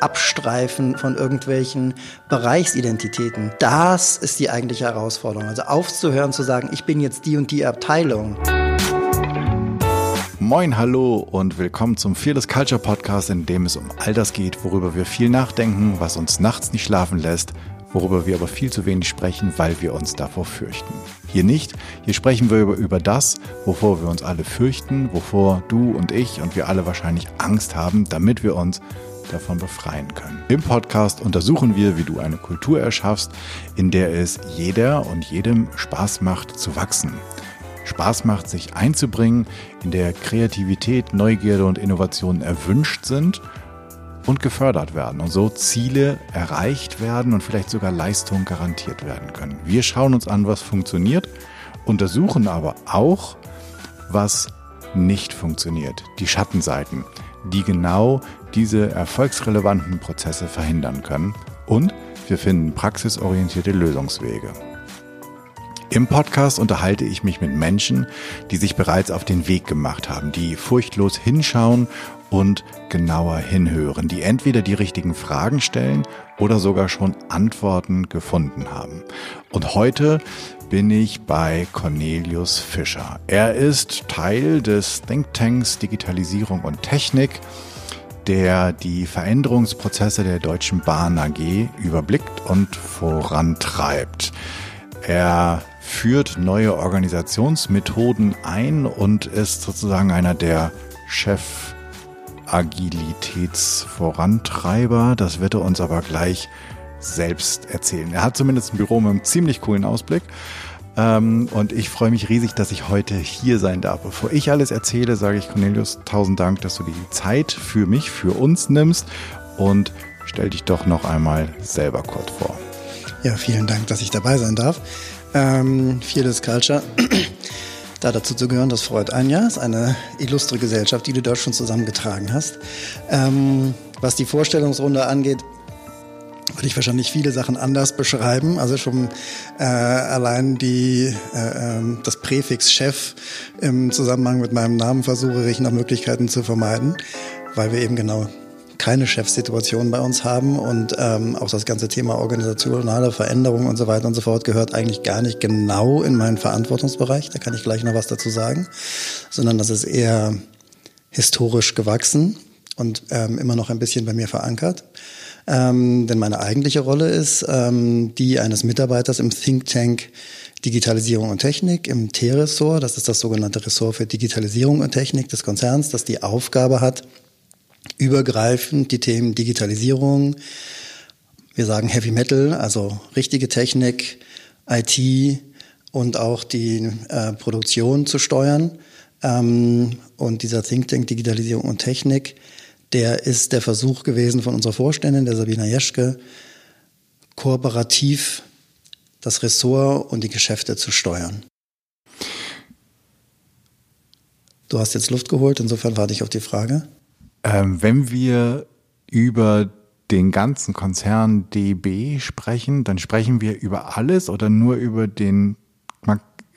Abstreifen von irgendwelchen Bereichsidentitäten. Das ist die eigentliche Herausforderung. Also aufzuhören zu sagen, ich bin jetzt die und die Abteilung. Moin, hallo und willkommen zum Fearless Culture Podcast, in dem es um all das geht, worüber wir viel nachdenken, was uns nachts nicht schlafen lässt, worüber wir aber viel zu wenig sprechen, weil wir uns davor fürchten. Hier nicht, hier sprechen wir über, über das, wovor wir uns alle fürchten, wovor du und ich und wir alle wahrscheinlich Angst haben, damit wir uns davon befreien können. Im Podcast untersuchen wir, wie du eine Kultur erschaffst, in der es jeder und jedem Spaß macht zu wachsen. Spaß macht, sich einzubringen, in der Kreativität, Neugierde und Innovation erwünscht sind und gefördert werden und so Ziele erreicht werden und vielleicht sogar Leistungen garantiert werden können. Wir schauen uns an, was funktioniert, untersuchen aber auch, was nicht funktioniert, die Schattenseiten, die genau diese erfolgsrelevanten Prozesse verhindern können und wir finden praxisorientierte Lösungswege. Im Podcast unterhalte ich mich mit Menschen, die sich bereits auf den Weg gemacht haben, die furchtlos hinschauen und genauer hinhören, die entweder die richtigen Fragen stellen oder sogar schon Antworten gefunden haben. Und heute bin ich bei Cornelius Fischer. Er ist Teil des Thinktanks Digitalisierung und Technik, der die Veränderungsprozesse der Deutschen Bahn AG überblickt und vorantreibt. Er führt neue Organisationsmethoden ein und ist sozusagen einer der Chef Agilitätsvorantreiber. Das wird er uns aber gleich selbst erzählen. Er hat zumindest ein Büro mit einem ziemlich coolen Ausblick. Ähm, und ich freue mich riesig, dass ich heute hier sein darf. Bevor ich alles erzähle, sage ich Cornelius, tausend Dank, dass du die Zeit für mich, für uns nimmst und stell dich doch noch einmal selber kurz vor. Ja, vielen Dank, dass ich dabei sein darf. Ähm, Fearless Culture. da dazu zu gehören, das freut einen ja. Ist eine illustre Gesellschaft, die du dort schon zusammengetragen hast. Ähm, was die Vorstellungsrunde angeht, würde ich wahrscheinlich viele Sachen anders beschreiben. Also schon äh, allein die, äh, ähm, das Präfix Chef im Zusammenhang mit meinem Namen versuche ich nach Möglichkeiten zu vermeiden, weil wir eben genau keine Chefsituation bei uns haben und ähm, auch das ganze Thema organisationale Veränderung und so weiter und so fort gehört eigentlich gar nicht genau in meinen Verantwortungsbereich. Da kann ich gleich noch was dazu sagen, sondern das ist eher historisch gewachsen und ähm, immer noch ein bisschen bei mir verankert. Ähm, denn meine eigentliche Rolle ist ähm, die eines Mitarbeiters im Think Tank Digitalisierung und Technik im T-Ressort. Das ist das sogenannte Ressort für Digitalisierung und Technik des Konzerns, das die Aufgabe hat, übergreifend die Themen Digitalisierung, wir sagen Heavy Metal, also richtige Technik, IT und auch die äh, Produktion zu steuern. Ähm, und dieser Think Tank Digitalisierung und Technik, der ist der Versuch gewesen von unserer Vorständin, der Sabina Jeschke, kooperativ das Ressort und die Geschäfte zu steuern. Du hast jetzt Luft geholt, insofern warte ich auf die Frage. Ähm, wenn wir über den ganzen Konzern DB sprechen, dann sprechen wir über alles oder nur über den,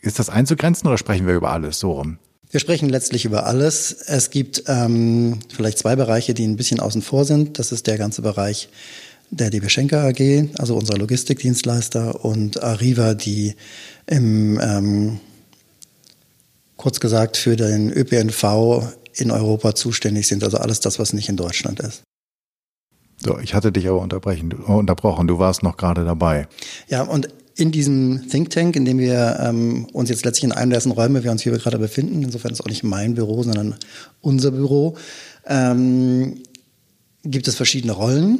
ist das einzugrenzen oder sprechen wir über alles so rum? Wir sprechen letztlich über alles. Es gibt ähm, vielleicht zwei Bereiche, die ein bisschen außen vor sind. Das ist der ganze Bereich der DB Schenker AG, also unser Logistikdienstleister, und Arriva, die im, ähm, kurz gesagt, für den ÖPNV in Europa zuständig sind. Also alles das, was nicht in Deutschland ist. So, ich hatte dich aber unterbrochen. Du warst noch gerade dabei. Ja, und in diesem Think Tank, in dem wir ähm, uns jetzt letztlich in einem der ersten Räume, wir uns hier gerade befinden, insofern ist es auch nicht mein Büro, sondern unser Büro, ähm, gibt es verschiedene Rollen.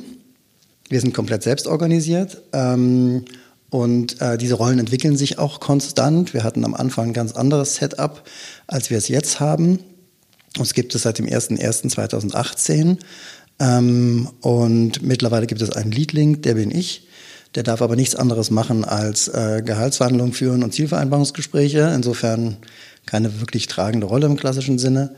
Wir sind komplett selbst organisiert. Ähm, und äh, diese Rollen entwickeln sich auch konstant. Wir hatten am Anfang ein ganz anderes Setup, als wir es jetzt haben. Uns gibt es seit dem 01.01.2018 ähm, und mittlerweile gibt es einen Leadlink, der bin ich. Der darf aber nichts anderes machen als äh, Gehaltsverhandlungen führen und Zielvereinbarungsgespräche. Insofern keine wirklich tragende Rolle im klassischen Sinne.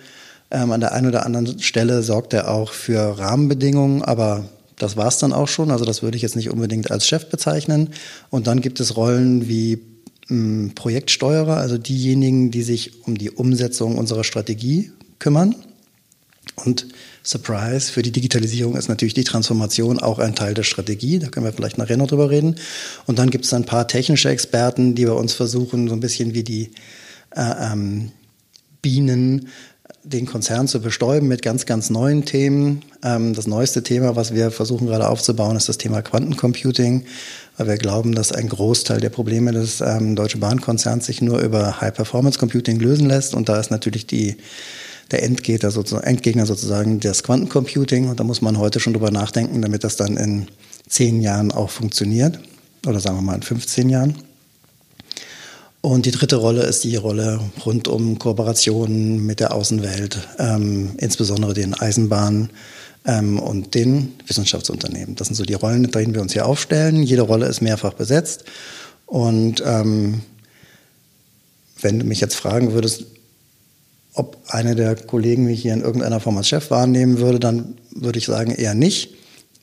Ähm, an der einen oder anderen Stelle sorgt er auch für Rahmenbedingungen, aber das war's dann auch schon. Also das würde ich jetzt nicht unbedingt als Chef bezeichnen. Und dann gibt es Rollen wie mh, Projektsteuerer, also diejenigen, die sich um die Umsetzung unserer Strategie kümmern. Und Surprise, für die Digitalisierung ist natürlich die Transformation auch ein Teil der Strategie. Da können wir vielleicht nachher noch drüber reden. Und dann gibt es ein paar technische Experten, die bei uns versuchen, so ein bisschen wie die äh, ähm, Bienen den Konzern zu bestäuben mit ganz, ganz neuen Themen. Ähm, das neueste Thema, was wir versuchen gerade aufzubauen, ist das Thema Quantencomputing, weil wir glauben, dass ein Großteil der Probleme des ähm, Deutsche Bahnkonzerns sich nur über High-Performance-Computing lösen lässt. Und da ist natürlich die, der Endgegner sozusagen, Endgegner sozusagen das Quantencomputing. Und da muss man heute schon drüber nachdenken, damit das dann in zehn Jahren auch funktioniert. Oder sagen wir mal in 15 Jahren. Und die dritte Rolle ist die Rolle rund um Kooperationen mit der Außenwelt, ähm, insbesondere den Eisenbahnen ähm, und den Wissenschaftsunternehmen. Das sind so die Rollen, in denen wir uns hier aufstellen. Jede Rolle ist mehrfach besetzt. Und ähm, wenn du mich jetzt fragen würdest, ob einer der Kollegen mich hier in irgendeiner Form als Chef wahrnehmen würde, dann würde ich sagen eher nicht.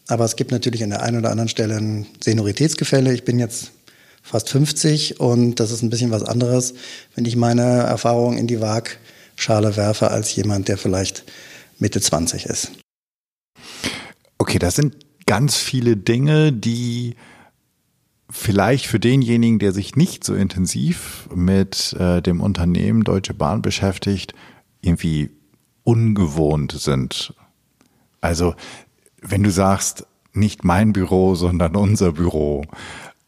Aber es gibt natürlich an der einen oder anderen Stelle ein Senioritätsgefälle. Ich bin jetzt fast 50 und das ist ein bisschen was anderes, wenn ich meine Erfahrungen in die Waagschale werfe, als jemand, der vielleicht Mitte 20 ist. Okay, das sind ganz viele Dinge, die vielleicht für denjenigen, der sich nicht so intensiv mit äh, dem Unternehmen Deutsche Bahn beschäftigt, irgendwie ungewohnt sind. Also, wenn du sagst, nicht mein Büro, sondern unser Büro,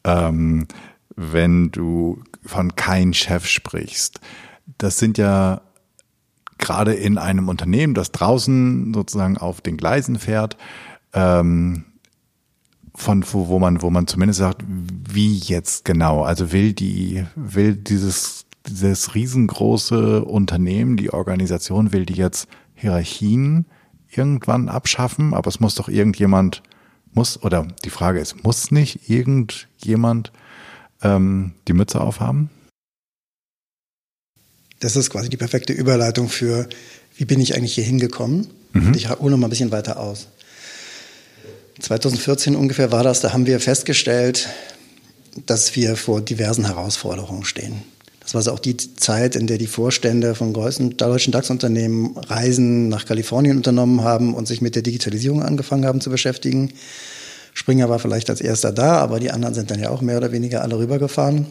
ähm, wenn du von kein Chef sprichst. Das sind ja gerade in einem Unternehmen, das draußen sozusagen auf den Gleisen fährt, ähm, von wo, wo man wo man zumindest sagt, wie jetzt genau. Also will die will dieses dieses riesengroße Unternehmen, die Organisation will die jetzt Hierarchien irgendwann abschaffen, aber es muss doch irgendjemand muss, oder die Frage ist, muss nicht irgendjemand ähm, die Mütze aufhaben? Das ist quasi die perfekte Überleitung für, wie bin ich eigentlich hier hingekommen? Mhm. Ich hole noch mal ein bisschen weiter aus. 2014 ungefähr war das, da haben wir festgestellt, dass wir vor diversen Herausforderungen stehen. Das war auch die Zeit, in der die Vorstände von größten deutschen DAX-Unternehmen Reisen nach Kalifornien unternommen haben und sich mit der Digitalisierung angefangen haben zu beschäftigen. Springer war vielleicht als erster da, aber die anderen sind dann ja auch mehr oder weniger alle rübergefahren.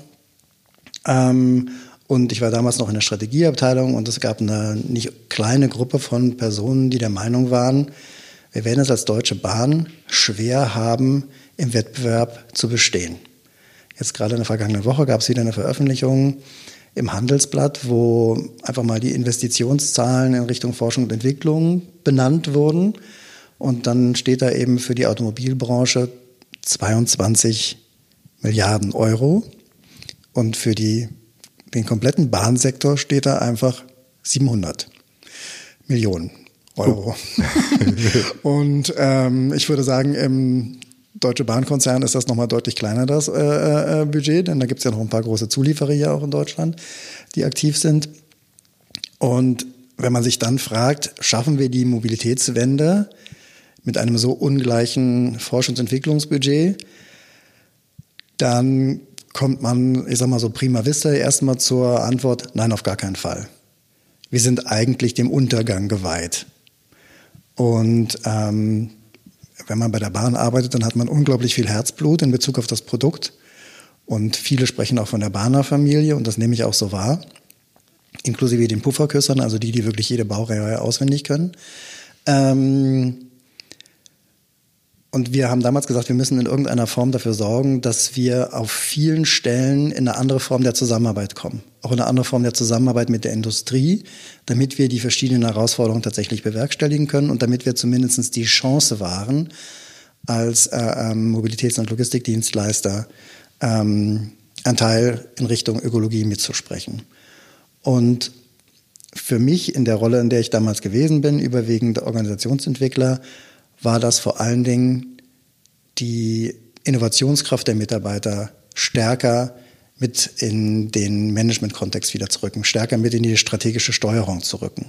Ähm, und ich war damals noch in der Strategieabteilung und es gab eine nicht kleine Gruppe von Personen, die der Meinung waren, wir werden es als Deutsche Bahn schwer haben, im Wettbewerb zu bestehen. Jetzt gerade in der vergangenen Woche gab es wieder eine Veröffentlichung im Handelsblatt, wo einfach mal die Investitionszahlen in Richtung Forschung und Entwicklung benannt wurden. Und dann steht da eben für die Automobilbranche 22 Milliarden Euro. Und für die, den kompletten Bahnsektor steht da einfach 700 Millionen Euro. Oh. und ähm, ich würde sagen, im Deutsche Bahnkonzern ist das nochmal deutlich kleiner, das äh, äh, äh, Budget, denn da gibt es ja noch ein paar große Zulieferer hier auch in Deutschland, die aktiv sind. Und wenn man sich dann fragt, schaffen wir die Mobilitätswende mit einem so ungleichen Forschungs- und Entwicklungsbudget, dann kommt man, ich sag mal so prima vista, erstmal zur Antwort, nein, auf gar keinen Fall. Wir sind eigentlich dem Untergang geweiht. Und ähm, wenn man bei der Bahn arbeitet, dann hat man unglaublich viel Herzblut in Bezug auf das Produkt. Und viele sprechen auch von der Bahner-Familie und das nehme ich auch so wahr. Inklusive den Pufferküssern, also die, die wirklich jede Baureihe auswendig können. Ähm, und wir haben damals gesagt, wir müssen in irgendeiner Form dafür sorgen, dass wir auf vielen Stellen in eine andere Form der Zusammenarbeit kommen. Auch in eine andere Form der Zusammenarbeit mit der Industrie, damit wir die verschiedenen Herausforderungen tatsächlich bewerkstelligen können und damit wir zumindest die Chance wahren, als äh, ähm, Mobilitäts- und Logistikdienstleister ähm, einen Teil in Richtung Ökologie mitzusprechen. Und für mich in der Rolle, in der ich damals gewesen bin, überwiegend Organisationsentwickler, war das vor allen Dingen die Innovationskraft der Mitarbeiter stärker mit in den Management-Kontext wieder zu rücken, stärker mit in die strategische Steuerung zu rücken.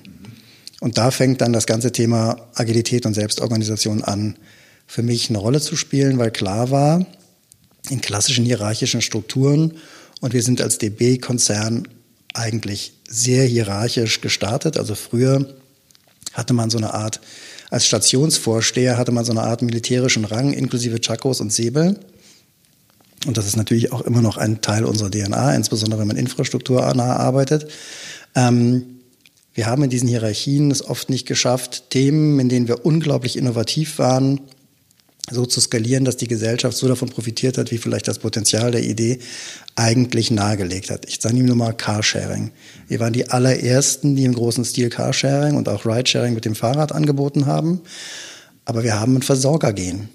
Und da fängt dann das ganze Thema Agilität und Selbstorganisation an, für mich eine Rolle zu spielen, weil klar war, in klassischen hierarchischen Strukturen, und wir sind als DB-Konzern eigentlich sehr hierarchisch gestartet. Also früher hatte man so eine Art, als Stationsvorsteher hatte man so eine Art militärischen Rang inklusive Chakos und Säbel. Und das ist natürlich auch immer noch ein Teil unserer DNA, insbesondere wenn man infrastrukturnah arbeitet. Ähm, wir haben in diesen Hierarchien es oft nicht geschafft, Themen, in denen wir unglaublich innovativ waren, so zu skalieren, dass die Gesellschaft so davon profitiert hat, wie vielleicht das Potenzial der Idee eigentlich nahegelegt hat. Ich sage nur mal Carsharing. Wir waren die allerersten, die im großen Stil Carsharing und auch Ridesharing mit dem Fahrrad angeboten haben. Aber wir haben ein Versorgergehen.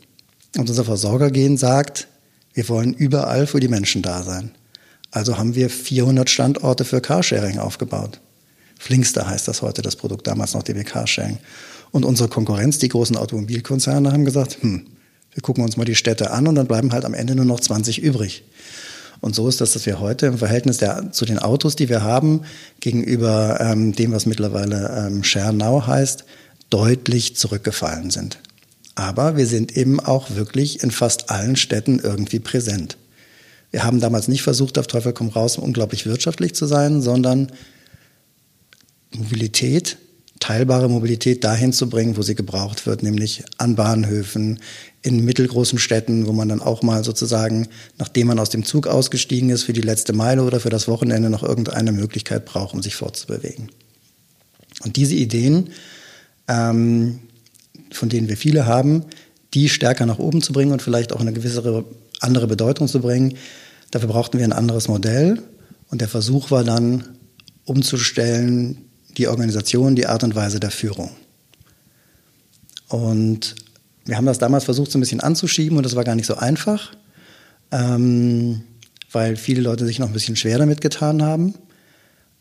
Und unser Versorgergehen sagt, wir wollen überall für die Menschen da sein. Also haben wir 400 Standorte für Carsharing aufgebaut. Flinkster heißt das heute, das Produkt, damals noch DB Carsharing. Und unsere Konkurrenz, die großen Automobilkonzerne, haben gesagt, hm, wir gucken uns mal die Städte an und dann bleiben halt am Ende nur noch 20 übrig. Und so ist das, dass wir heute im Verhältnis der, zu den Autos, die wir haben, gegenüber ähm, dem, was mittlerweile ähm, Share Now heißt, deutlich zurückgefallen sind. Aber wir sind eben auch wirklich in fast allen Städten irgendwie präsent. Wir haben damals nicht versucht, auf Teufel komm raus, unglaublich wirtschaftlich zu sein, sondern Mobilität, teilbare Mobilität dahin zu bringen, wo sie gebraucht wird, nämlich an Bahnhöfen, in mittelgroßen Städten, wo man dann auch mal sozusagen, nachdem man aus dem Zug ausgestiegen ist, für die letzte Meile oder für das Wochenende noch irgendeine Möglichkeit braucht, um sich fortzubewegen. Und diese Ideen, ähm, von denen wir viele haben, die stärker nach oben zu bringen und vielleicht auch eine gewisse andere Bedeutung zu bringen, dafür brauchten wir ein anderes Modell. Und der Versuch war dann, umzustellen, die Organisation, die Art und Weise der Führung. Und wir haben das damals versucht, so ein bisschen anzuschieben und das war gar nicht so einfach, ähm, weil viele Leute sich noch ein bisschen schwer damit getan haben.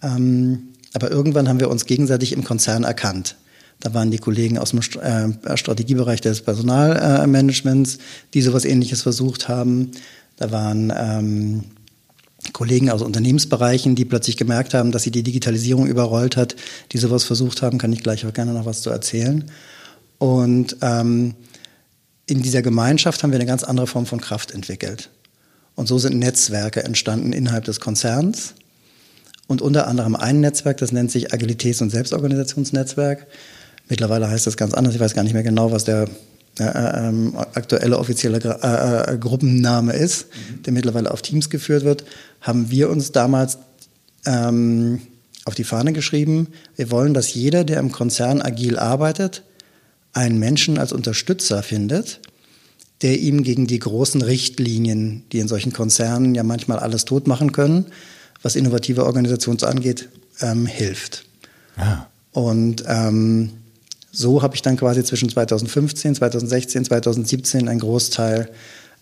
Ähm, aber irgendwann haben wir uns gegenseitig im Konzern erkannt. Da waren die Kollegen aus dem äh, Strategiebereich des Personalmanagements, die sowas ähnliches versucht haben. Da waren ähm, Kollegen aus Unternehmensbereichen, die plötzlich gemerkt haben, dass sie die Digitalisierung überrollt hat, die sowas versucht haben, kann ich gleich auch gerne noch was zu erzählen. Und ähm, in dieser Gemeinschaft haben wir eine ganz andere Form von Kraft entwickelt. Und so sind Netzwerke entstanden innerhalb des Konzerns. Und unter anderem ein Netzwerk, das nennt sich Agilitäts- und Selbstorganisationsnetzwerk. Mittlerweile heißt das ganz anders. Ich weiß gar nicht mehr genau, was der äh, äh, aktuelle offizielle äh, äh, Gruppenname ist, mhm. der mittlerweile auf Teams geführt wird, haben wir uns damals ähm, auf die Fahne geschrieben. Wir wollen, dass jeder, der im Konzern agil arbeitet, einen Menschen als Unterstützer findet, der ihm gegen die großen Richtlinien, die in solchen Konzernen ja manchmal alles tot machen können, was innovative Organisations angeht, ähm, hilft. Ja. Und ähm, so habe ich dann quasi zwischen 2015, 2016, 2017 einen Großteil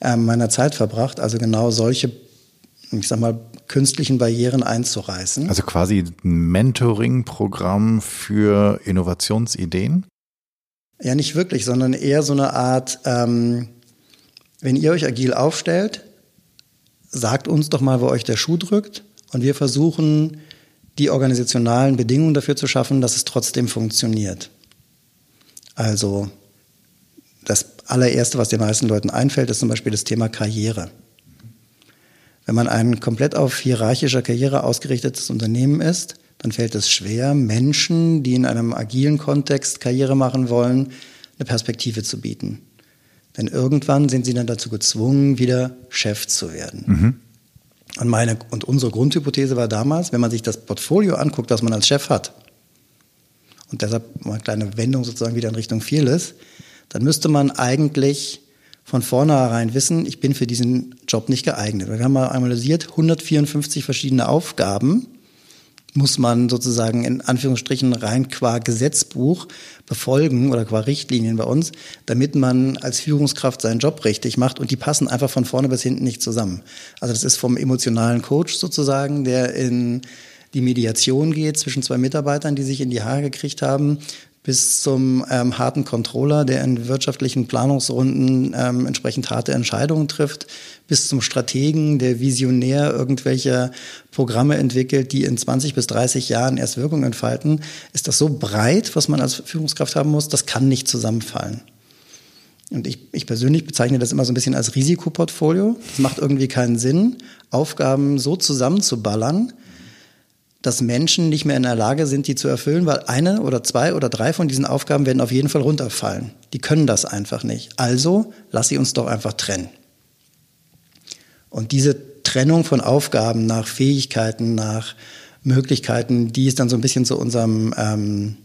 ähm, meiner Zeit verbracht, also genau solche, ich sag mal, künstlichen Barrieren einzureißen. Also quasi ein Mentoring-Programm für Innovationsideen? Ja, nicht wirklich, sondern eher so eine Art, ähm, wenn ihr euch agil aufstellt, sagt uns doch mal, wo euch der Schuh drückt und wir versuchen, die organisationalen Bedingungen dafür zu schaffen, dass es trotzdem funktioniert. Also das allererste, was den meisten Leuten einfällt, ist zum Beispiel das Thema Karriere. Wenn man ein komplett auf hierarchischer Karriere ausgerichtetes Unternehmen ist, dann fällt es schwer, Menschen, die in einem agilen Kontext Karriere machen wollen, eine Perspektive zu bieten. Denn irgendwann sind sie dann dazu gezwungen, wieder Chef zu werden. Mhm. Und meine und unsere Grundhypothese war damals, wenn man sich das Portfolio anguckt, das man als Chef hat, und deshalb mal eine kleine Wendung sozusagen wieder in Richtung Fearless, dann müsste man eigentlich von vornherein wissen, ich bin für diesen Job nicht geeignet. Wir haben mal analysiert 154 verschiedene Aufgaben, muss man sozusagen in Anführungsstrichen rein qua Gesetzbuch befolgen oder qua Richtlinien bei uns, damit man als Führungskraft seinen Job richtig macht und die passen einfach von vorne bis hinten nicht zusammen. Also das ist vom emotionalen Coach sozusagen, der in die Mediation geht zwischen zwei Mitarbeitern, die sich in die Haare gekriegt haben, bis zum ähm, harten Controller, der in wirtschaftlichen Planungsrunden ähm, entsprechend harte Entscheidungen trifft, bis zum Strategen, der visionär irgendwelche Programme entwickelt, die in 20 bis 30 Jahren erst Wirkung entfalten, ist das so breit, was man als Führungskraft haben muss, das kann nicht zusammenfallen. Und ich, ich persönlich bezeichne das immer so ein bisschen als Risikoportfolio. Es macht irgendwie keinen Sinn, Aufgaben so zusammenzuballern, dass Menschen nicht mehr in der Lage sind, die zu erfüllen, weil eine oder zwei oder drei von diesen Aufgaben werden auf jeden Fall runterfallen. Die können das einfach nicht. Also lass sie uns doch einfach trennen. Und diese Trennung von Aufgaben nach Fähigkeiten, nach Möglichkeiten, die ist dann so ein bisschen zu unserem ähm,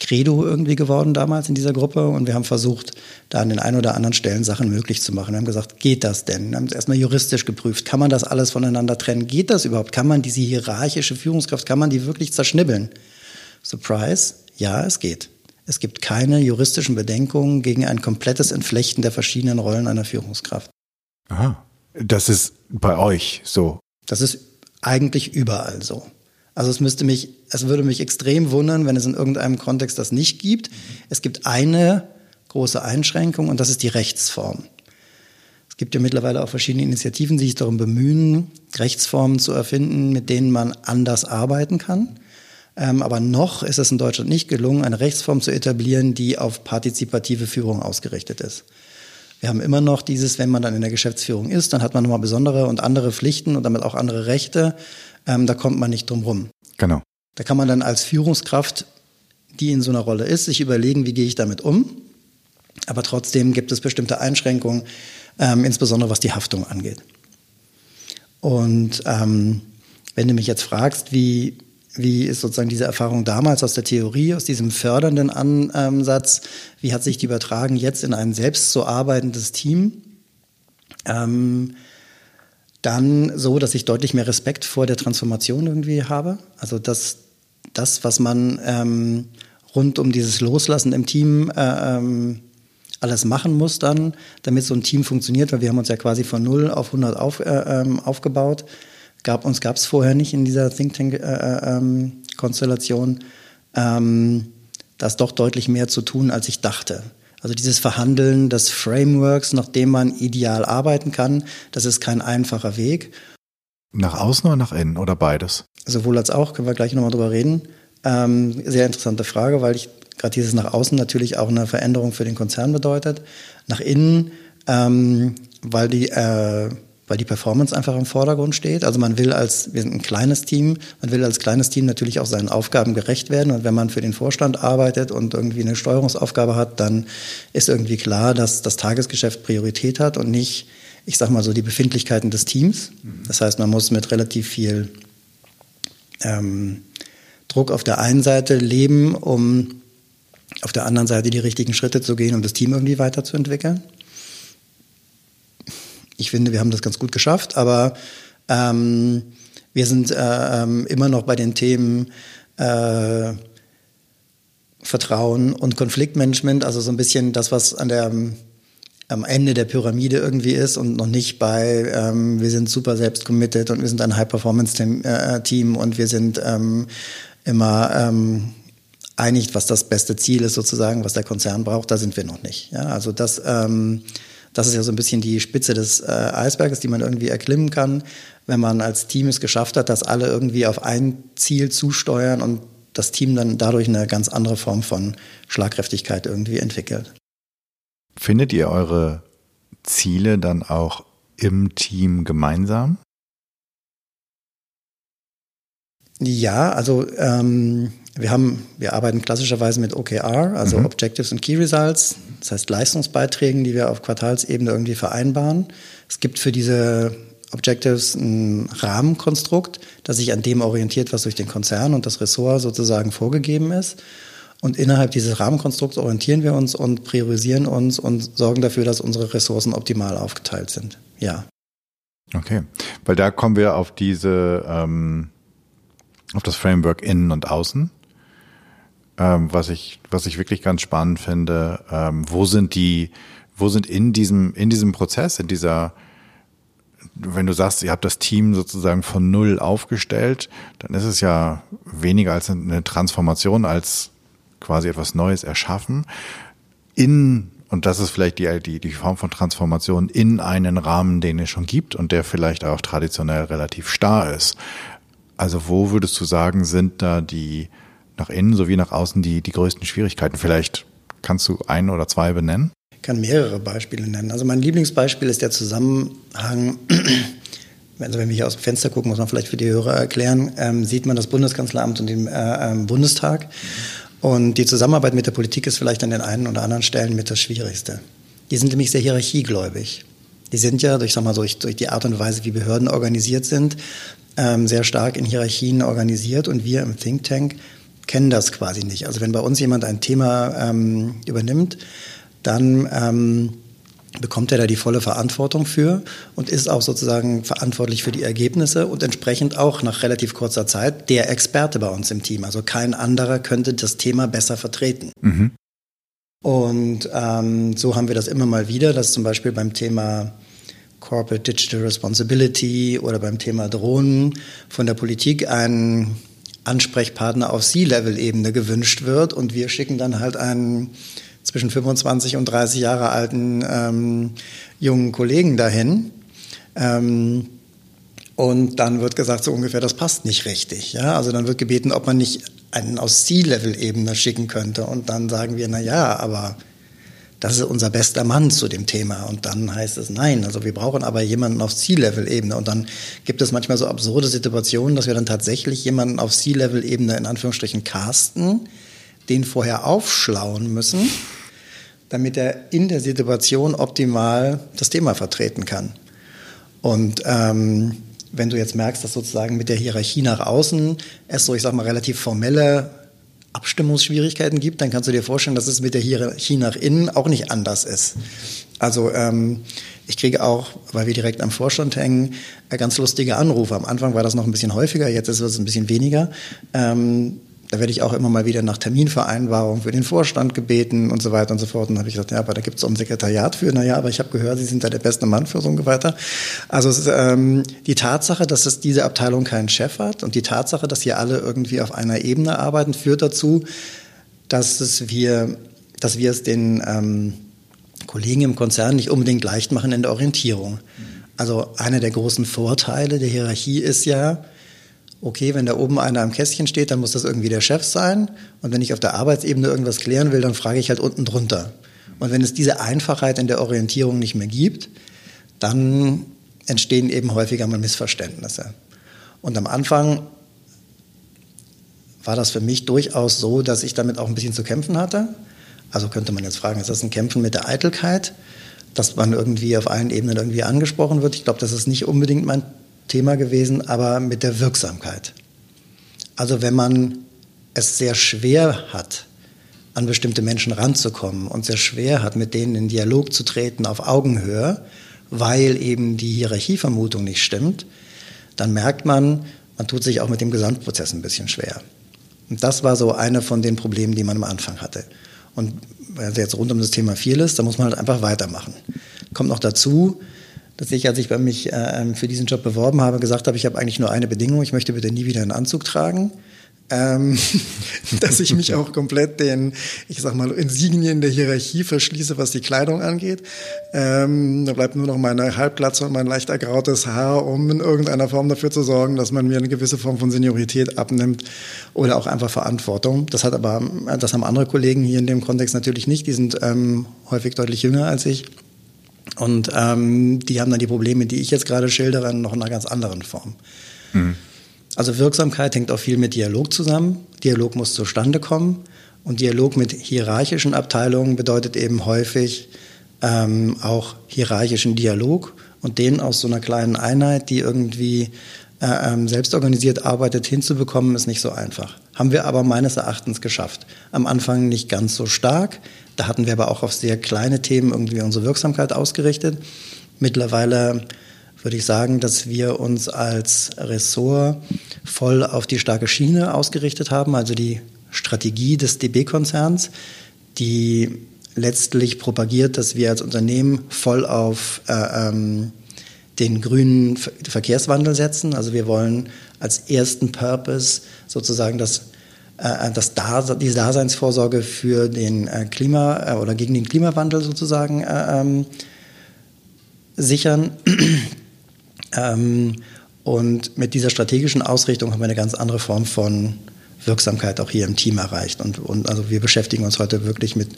Credo irgendwie geworden damals in dieser Gruppe und wir haben versucht, da an den ein oder anderen Stellen Sachen möglich zu machen. Wir haben gesagt, geht das denn? Wir haben es erstmal juristisch geprüft. Kann man das alles voneinander trennen? Geht das überhaupt? Kann man diese hierarchische Führungskraft, kann man die wirklich zerschnibbeln? Surprise, ja, es geht. Es gibt keine juristischen Bedenkungen gegen ein komplettes Entflechten der verschiedenen Rollen einer Führungskraft. Aha. Das ist bei euch so. Das ist eigentlich überall so. Also es müsste mich, es würde mich extrem wundern, wenn es in irgendeinem Kontext das nicht gibt. Es gibt eine große Einschränkung und das ist die Rechtsform. Es gibt ja mittlerweile auch verschiedene Initiativen, die sich darum bemühen, Rechtsformen zu erfinden, mit denen man anders arbeiten kann. Ähm, aber noch ist es in Deutschland nicht gelungen, eine Rechtsform zu etablieren, die auf partizipative Führung ausgerichtet ist. Wir haben immer noch dieses, wenn man dann in der Geschäftsführung ist, dann hat man nochmal besondere und andere Pflichten und damit auch andere Rechte. Ähm, da kommt man nicht drum rum. Genau. Da kann man dann als Führungskraft, die in so einer Rolle ist, sich überlegen, wie gehe ich damit um. Aber trotzdem gibt es bestimmte Einschränkungen, ähm, insbesondere was die Haftung angeht. Und ähm, wenn du mich jetzt fragst, wie, wie ist sozusagen diese Erfahrung damals aus der Theorie, aus diesem fördernden Ansatz, wie hat sich die übertragen jetzt in ein selbst so arbeitendes Team? Ähm, dann so, dass ich deutlich mehr Respekt vor der Transformation irgendwie habe. Also dass das, was man ähm, rund um dieses Loslassen im Team äh, ähm, alles machen muss dann, damit so ein Team funktioniert, weil wir haben uns ja quasi von 0 auf 100 auf, äh, ähm, aufgebaut. Gab, uns gab es vorher nicht in dieser Think Tank-Konstellation. Äh, äh, ähm, da ist doch deutlich mehr zu tun, als ich dachte. Also dieses Verhandeln des Frameworks, nach dem man ideal arbeiten kann, das ist kein einfacher Weg. Nach außen oder nach innen oder beides? Sowohl als auch, können wir gleich nochmal drüber reden. Ähm, sehr interessante Frage, weil ich gerade dieses nach außen natürlich auch eine Veränderung für den Konzern bedeutet. Nach innen, ähm, weil die äh, weil die Performance einfach im Vordergrund steht. Also man will als, wir sind ein kleines Team, man will als kleines Team natürlich auch seinen Aufgaben gerecht werden. Und wenn man für den Vorstand arbeitet und irgendwie eine Steuerungsaufgabe hat, dann ist irgendwie klar, dass das Tagesgeschäft Priorität hat und nicht, ich sag mal so, die Befindlichkeiten des Teams. Das heißt, man muss mit relativ viel ähm, Druck auf der einen Seite leben, um auf der anderen Seite die richtigen Schritte zu gehen, um das Team irgendwie weiterzuentwickeln ich finde, wir haben das ganz gut geschafft, aber ähm, wir sind äh, ähm, immer noch bei den Themen äh, Vertrauen und Konfliktmanagement, also so ein bisschen das, was an der am Ende der Pyramide irgendwie ist und noch nicht bei, ähm, wir sind super selbst committed und wir sind ein High-Performance-Team und wir sind ähm, immer ähm, einig, was das beste Ziel ist sozusagen, was der Konzern braucht, da sind wir noch nicht. Ja, also das ähm, das ist ja so ein bisschen die Spitze des äh, Eisberges, die man irgendwie erklimmen kann, wenn man als Team es geschafft hat, dass alle irgendwie auf ein Ziel zusteuern und das Team dann dadurch eine ganz andere Form von Schlagkräftigkeit irgendwie entwickelt. Findet ihr eure Ziele dann auch im Team gemeinsam? Ja, also ähm, wir haben, wir arbeiten klassischerweise mit OKR, also mhm. Objectives and Key Results, das heißt Leistungsbeiträgen, die wir auf Quartalsebene irgendwie vereinbaren. Es gibt für diese Objectives ein Rahmenkonstrukt, das sich an dem orientiert, was durch den Konzern und das Ressort sozusagen vorgegeben ist. Und innerhalb dieses Rahmenkonstrukts orientieren wir uns und priorisieren uns und sorgen dafür, dass unsere Ressourcen optimal aufgeteilt sind. Ja. Okay, weil da kommen wir auf diese, ähm, auf das Framework innen und außen ähm, was ich, was ich wirklich ganz spannend finde. Ähm, wo sind die, wo sind in diesem, in diesem Prozess, in dieser, wenn du sagst, ihr habt das Team sozusagen von null aufgestellt, dann ist es ja weniger als eine Transformation, als quasi etwas Neues erschaffen. In, und das ist vielleicht die, die, die Form von Transformation in einen Rahmen, den es schon gibt und der vielleicht auch traditionell relativ starr ist. Also wo würdest du sagen, sind da die, nach innen sowie nach außen die, die größten Schwierigkeiten? Vielleicht kannst du ein oder zwei benennen? Ich kann mehrere Beispiele nennen. Also mein Lieblingsbeispiel ist der Zusammenhang also wenn wir hier aus dem Fenster gucken, muss man vielleicht für die Hörer erklären, ähm, sieht man das Bundeskanzleramt und den äh, ähm, Bundestag. Und die Zusammenarbeit mit der Politik ist vielleicht an den einen oder anderen Stellen mit das Schwierigste. Die sind nämlich sehr hierarchiegläubig. Die sind ja durch, sag mal, durch, durch die Art und Weise, wie Behörden organisiert sind, ähm, sehr stark in Hierarchien organisiert. Und wir im Think Tank kennen das quasi nicht. Also wenn bei uns jemand ein Thema ähm, übernimmt, dann ähm, bekommt er da die volle Verantwortung für und ist auch sozusagen verantwortlich für die Ergebnisse und entsprechend auch nach relativ kurzer Zeit der Experte bei uns im Team. Also kein anderer könnte das Thema besser vertreten. Mhm. Und ähm, so haben wir das immer mal wieder, dass zum Beispiel beim Thema Corporate Digital Responsibility oder beim Thema Drohnen von der Politik ein Ansprechpartner auf C-Level-Ebene gewünscht wird und wir schicken dann halt einen zwischen 25 und 30 Jahre alten ähm, jungen Kollegen dahin. Ähm, und dann wird gesagt, so ungefähr, das passt nicht richtig. Ja? Also dann wird gebeten, ob man nicht einen aus C-Level-Ebene schicken könnte. Und dann sagen wir, na ja, aber das ist unser bester Mann zu dem Thema. Und dann heißt es nein. Also wir brauchen aber jemanden auf C-Level-Ebene. Und dann gibt es manchmal so absurde Situationen, dass wir dann tatsächlich jemanden auf C-Level-Ebene in Anführungsstrichen casten, den vorher aufschlauen müssen, damit er in der Situation optimal das Thema vertreten kann. Und ähm, wenn du jetzt merkst, dass sozusagen mit der Hierarchie nach außen es so, ich sag mal, relativ formelle Abstimmungsschwierigkeiten gibt, dann kannst du dir vorstellen, dass es mit der Hierarchie nach innen auch nicht anders ist. Also ähm, ich kriege auch, weil wir direkt am Vorstand hängen, äh, ganz lustige Anrufe. Am Anfang war das noch ein bisschen häufiger, jetzt ist es ein bisschen weniger. Ähm, da werde ich auch immer mal wieder nach Terminvereinbarung für den Vorstand gebeten und so weiter und so fort. Und dann habe ich gesagt, ja, aber da gibt es auch ein Sekretariat für. Naja, aber ich habe gehört, Sie sind da der beste Mann für so und weiter. Also ist, ähm, die Tatsache, dass es diese Abteilung keinen Chef hat und die Tatsache, dass hier alle irgendwie auf einer Ebene arbeiten, führt dazu, dass es wir, dass wir es den ähm, Kollegen im Konzern nicht unbedingt leicht machen in der Orientierung. Also einer der großen Vorteile der Hierarchie ist ja, okay, wenn da oben einer am Kästchen steht, dann muss das irgendwie der Chef sein. Und wenn ich auf der Arbeitsebene irgendwas klären will, dann frage ich halt unten drunter. Und wenn es diese Einfachheit in der Orientierung nicht mehr gibt, dann entstehen eben häufiger mal Missverständnisse. Und am Anfang war das für mich durchaus so, dass ich damit auch ein bisschen zu kämpfen hatte. Also könnte man jetzt fragen, ist das ein Kämpfen mit der Eitelkeit, dass man irgendwie auf allen Ebenen irgendwie angesprochen wird? Ich glaube, das ist nicht unbedingt mein Thema gewesen, aber mit der Wirksamkeit. Also wenn man es sehr schwer hat, an bestimmte Menschen ranzukommen und sehr schwer hat, mit denen in Dialog zu treten auf Augenhöhe, weil eben die Hierarchievermutung nicht stimmt, dann merkt man, man tut sich auch mit dem Gesamtprozess ein bisschen schwer. Und das war so eine von den Problemen, die man am Anfang hatte. Und es jetzt rund um das Thema viel ist, dann muss man halt einfach weitermachen. Kommt noch dazu, dass ich, als ich bei mich äh, ähm, für diesen Job beworben habe, gesagt habe, ich habe eigentlich nur eine Bedingung, ich möchte bitte nie wieder einen Anzug tragen. Ähm, dass ich mich auch komplett den, ich sag mal, Insignien der Hierarchie verschließe, was die Kleidung angeht. Ähm, da bleibt nur noch meine Halbglatze und mein leicht ergrautes Haar, um in irgendeiner Form dafür zu sorgen, dass man mir eine gewisse Form von Seniorität abnimmt oder auch einfach Verantwortung. Das hat aber, das haben andere Kollegen hier in dem Kontext natürlich nicht. Die sind ähm, häufig deutlich jünger als ich. Und ähm, die haben dann die Probleme, die ich jetzt gerade schildere, noch in einer ganz anderen Form. Mhm. Also Wirksamkeit hängt auch viel mit Dialog zusammen. Dialog muss zustande kommen. Und Dialog mit hierarchischen Abteilungen bedeutet eben häufig ähm, auch hierarchischen Dialog und den aus so einer kleinen Einheit, die irgendwie äh, ähm, selbstorganisiert arbeitet, hinzubekommen, ist nicht so einfach. Haben wir aber meines Erachtens geschafft. Am Anfang nicht ganz so stark. Da hatten wir aber auch auf sehr kleine Themen irgendwie unsere Wirksamkeit ausgerichtet. Mittlerweile würde ich sagen, dass wir uns als Ressort voll auf die starke Schiene ausgerichtet haben, also die Strategie des DB-Konzerns, die letztlich propagiert, dass wir als Unternehmen voll auf äh, ähm, den grünen Verkehrswandel setzen. Also wir wollen als ersten Purpose sozusagen das das Dase die Daseinsvorsorge für den äh, Klima äh, oder gegen den Klimawandel sozusagen ähm, sichern. ähm, und mit dieser strategischen Ausrichtung haben wir eine ganz andere Form von Wirksamkeit auch hier im Team erreicht. Und, und also wir beschäftigen uns heute wirklich mit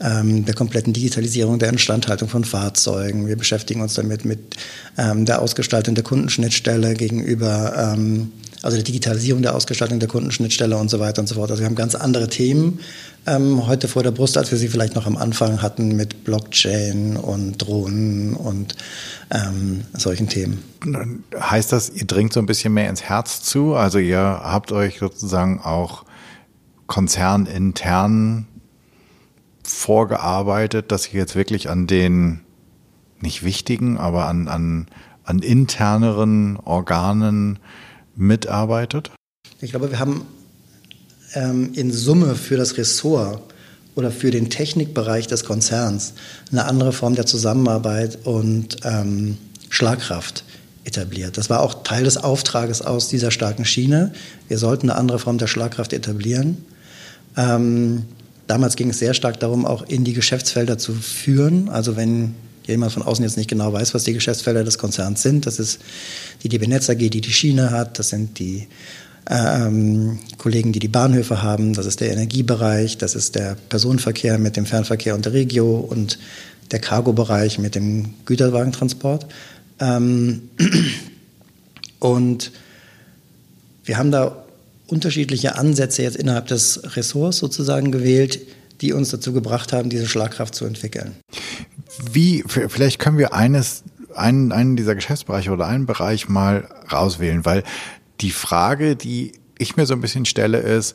ähm, der kompletten Digitalisierung der Instandhaltung von Fahrzeugen. Wir beschäftigen uns damit mit ähm, der Ausgestaltung der Kundenschnittstelle gegenüber ähm, also der Digitalisierung der Ausgestaltung der Kundenschnittstelle und so weiter und so fort. Also wir haben ganz andere Themen ähm, heute vor der Brust, als wir sie vielleicht noch am Anfang hatten mit Blockchain und Drohnen und ähm, solchen Themen. Heißt das, ihr dringt so ein bisschen mehr ins Herz zu? Also ihr habt euch sozusagen auch konzernintern vorgearbeitet, dass ihr jetzt wirklich an den nicht wichtigen, aber an, an, an interneren Organen mitarbeitet? Ich glaube, wir haben ähm, in Summe für das Ressort oder für den Technikbereich des Konzerns eine andere Form der Zusammenarbeit und ähm, Schlagkraft etabliert. Das war auch Teil des Auftrages aus dieser starken Schiene. Wir sollten eine andere Form der Schlagkraft etablieren. Ähm, damals ging es sehr stark darum, auch in die Geschäftsfelder zu führen. Also wenn jemand von außen jetzt nicht genau weiß, was die Geschäftsfelder des Konzerns sind. Das ist die DB Netz AG, die die Schiene hat. Das sind die ähm, Kollegen, die die Bahnhöfe haben. Das ist der Energiebereich. Das ist der Personenverkehr mit dem Fernverkehr und der Regio und der Cargo-Bereich mit dem Güterwagentransport. Ähm, und wir haben da unterschiedliche Ansätze jetzt innerhalb des Ressorts sozusagen gewählt, die uns dazu gebracht haben, diese Schlagkraft zu entwickeln. Wie, vielleicht können wir eines, einen, einen dieser Geschäftsbereiche oder einen Bereich mal rauswählen, weil die Frage, die ich mir so ein bisschen stelle, ist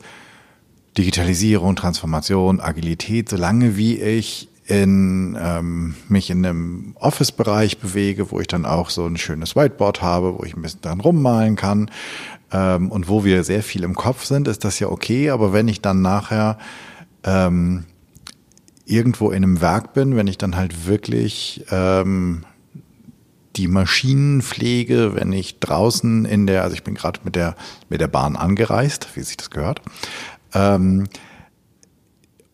Digitalisierung, Transformation, Agilität, solange wie ich in ähm, mich in einem Office-Bereich bewege, wo ich dann auch so ein schönes Whiteboard habe, wo ich ein bisschen dran rummalen kann ähm, und wo wir sehr viel im Kopf sind, ist das ja okay. Aber wenn ich dann nachher ähm, irgendwo in einem Werk bin, wenn ich dann halt wirklich ähm, die Maschinen pflege, wenn ich draußen in der, also ich bin gerade mit der, mit der Bahn angereist, wie sich das gehört. Ähm,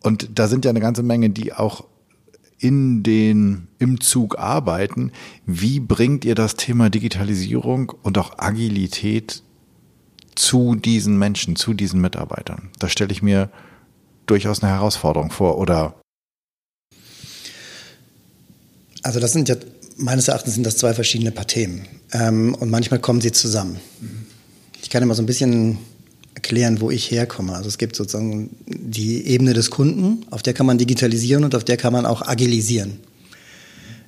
und da sind ja eine ganze Menge, die auch in den, im Zug arbeiten. Wie bringt ihr das Thema Digitalisierung und auch Agilität zu diesen Menschen, zu diesen Mitarbeitern? Da stelle ich mir durchaus eine Herausforderung vor oder Also das sind ja, meines Erachtens sind das zwei verschiedene Paar Themen. Ähm, und manchmal kommen sie zusammen. Ich kann immer so ein bisschen erklären, wo ich herkomme. Also es gibt sozusagen die Ebene des Kunden, auf der kann man digitalisieren und auf der kann man auch agilisieren.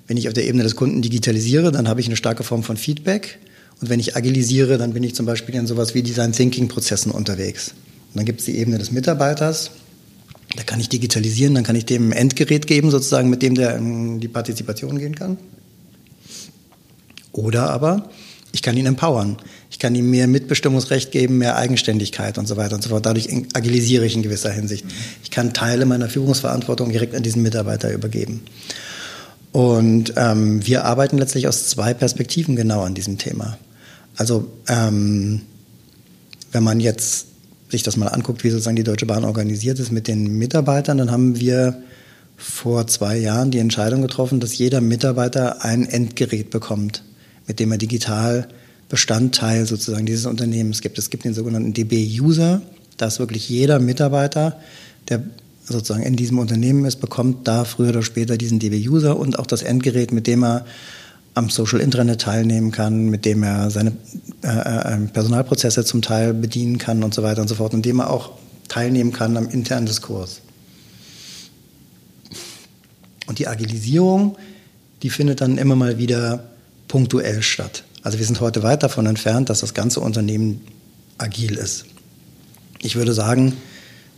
Wenn ich auf der Ebene des Kunden digitalisiere, dann habe ich eine starke Form von Feedback. Und wenn ich agilisiere, dann bin ich zum Beispiel in sowas wie Design Thinking Prozessen unterwegs. Und dann gibt es die Ebene des Mitarbeiters, da kann ich digitalisieren, dann kann ich dem ein Endgerät geben, sozusagen, mit dem der in die Partizipation gehen kann. Oder aber ich kann ihn empowern. Ich kann ihm mehr Mitbestimmungsrecht geben, mehr Eigenständigkeit und so weiter und so fort. Dadurch agilisiere ich in gewisser Hinsicht. Ich kann Teile meiner Führungsverantwortung direkt an diesen Mitarbeiter übergeben. Und ähm, wir arbeiten letztlich aus zwei Perspektiven genau an diesem Thema. Also ähm, wenn man jetzt sich das mal anguckt, wie sozusagen die Deutsche Bahn organisiert ist mit den Mitarbeitern, dann haben wir vor zwei Jahren die Entscheidung getroffen, dass jeder Mitarbeiter ein Endgerät bekommt, mit dem er digital Bestandteil sozusagen dieses Unternehmens gibt. Es gibt den sogenannten DB-User, da ist wirklich jeder Mitarbeiter, der sozusagen in diesem Unternehmen ist, bekommt da früher oder später diesen DB-User und auch das Endgerät, mit dem er am Social Intranet teilnehmen kann, mit dem er seine äh, äh ähm, Personalprozesse zum Teil bedienen kann und so weiter und so fort, und dem er auch teilnehmen kann am internen Diskurs. Und die Agilisierung, die findet dann immer mal wieder punktuell statt. Also wir sind heute weit davon entfernt, dass das ganze Unternehmen agil ist. Ich würde sagen,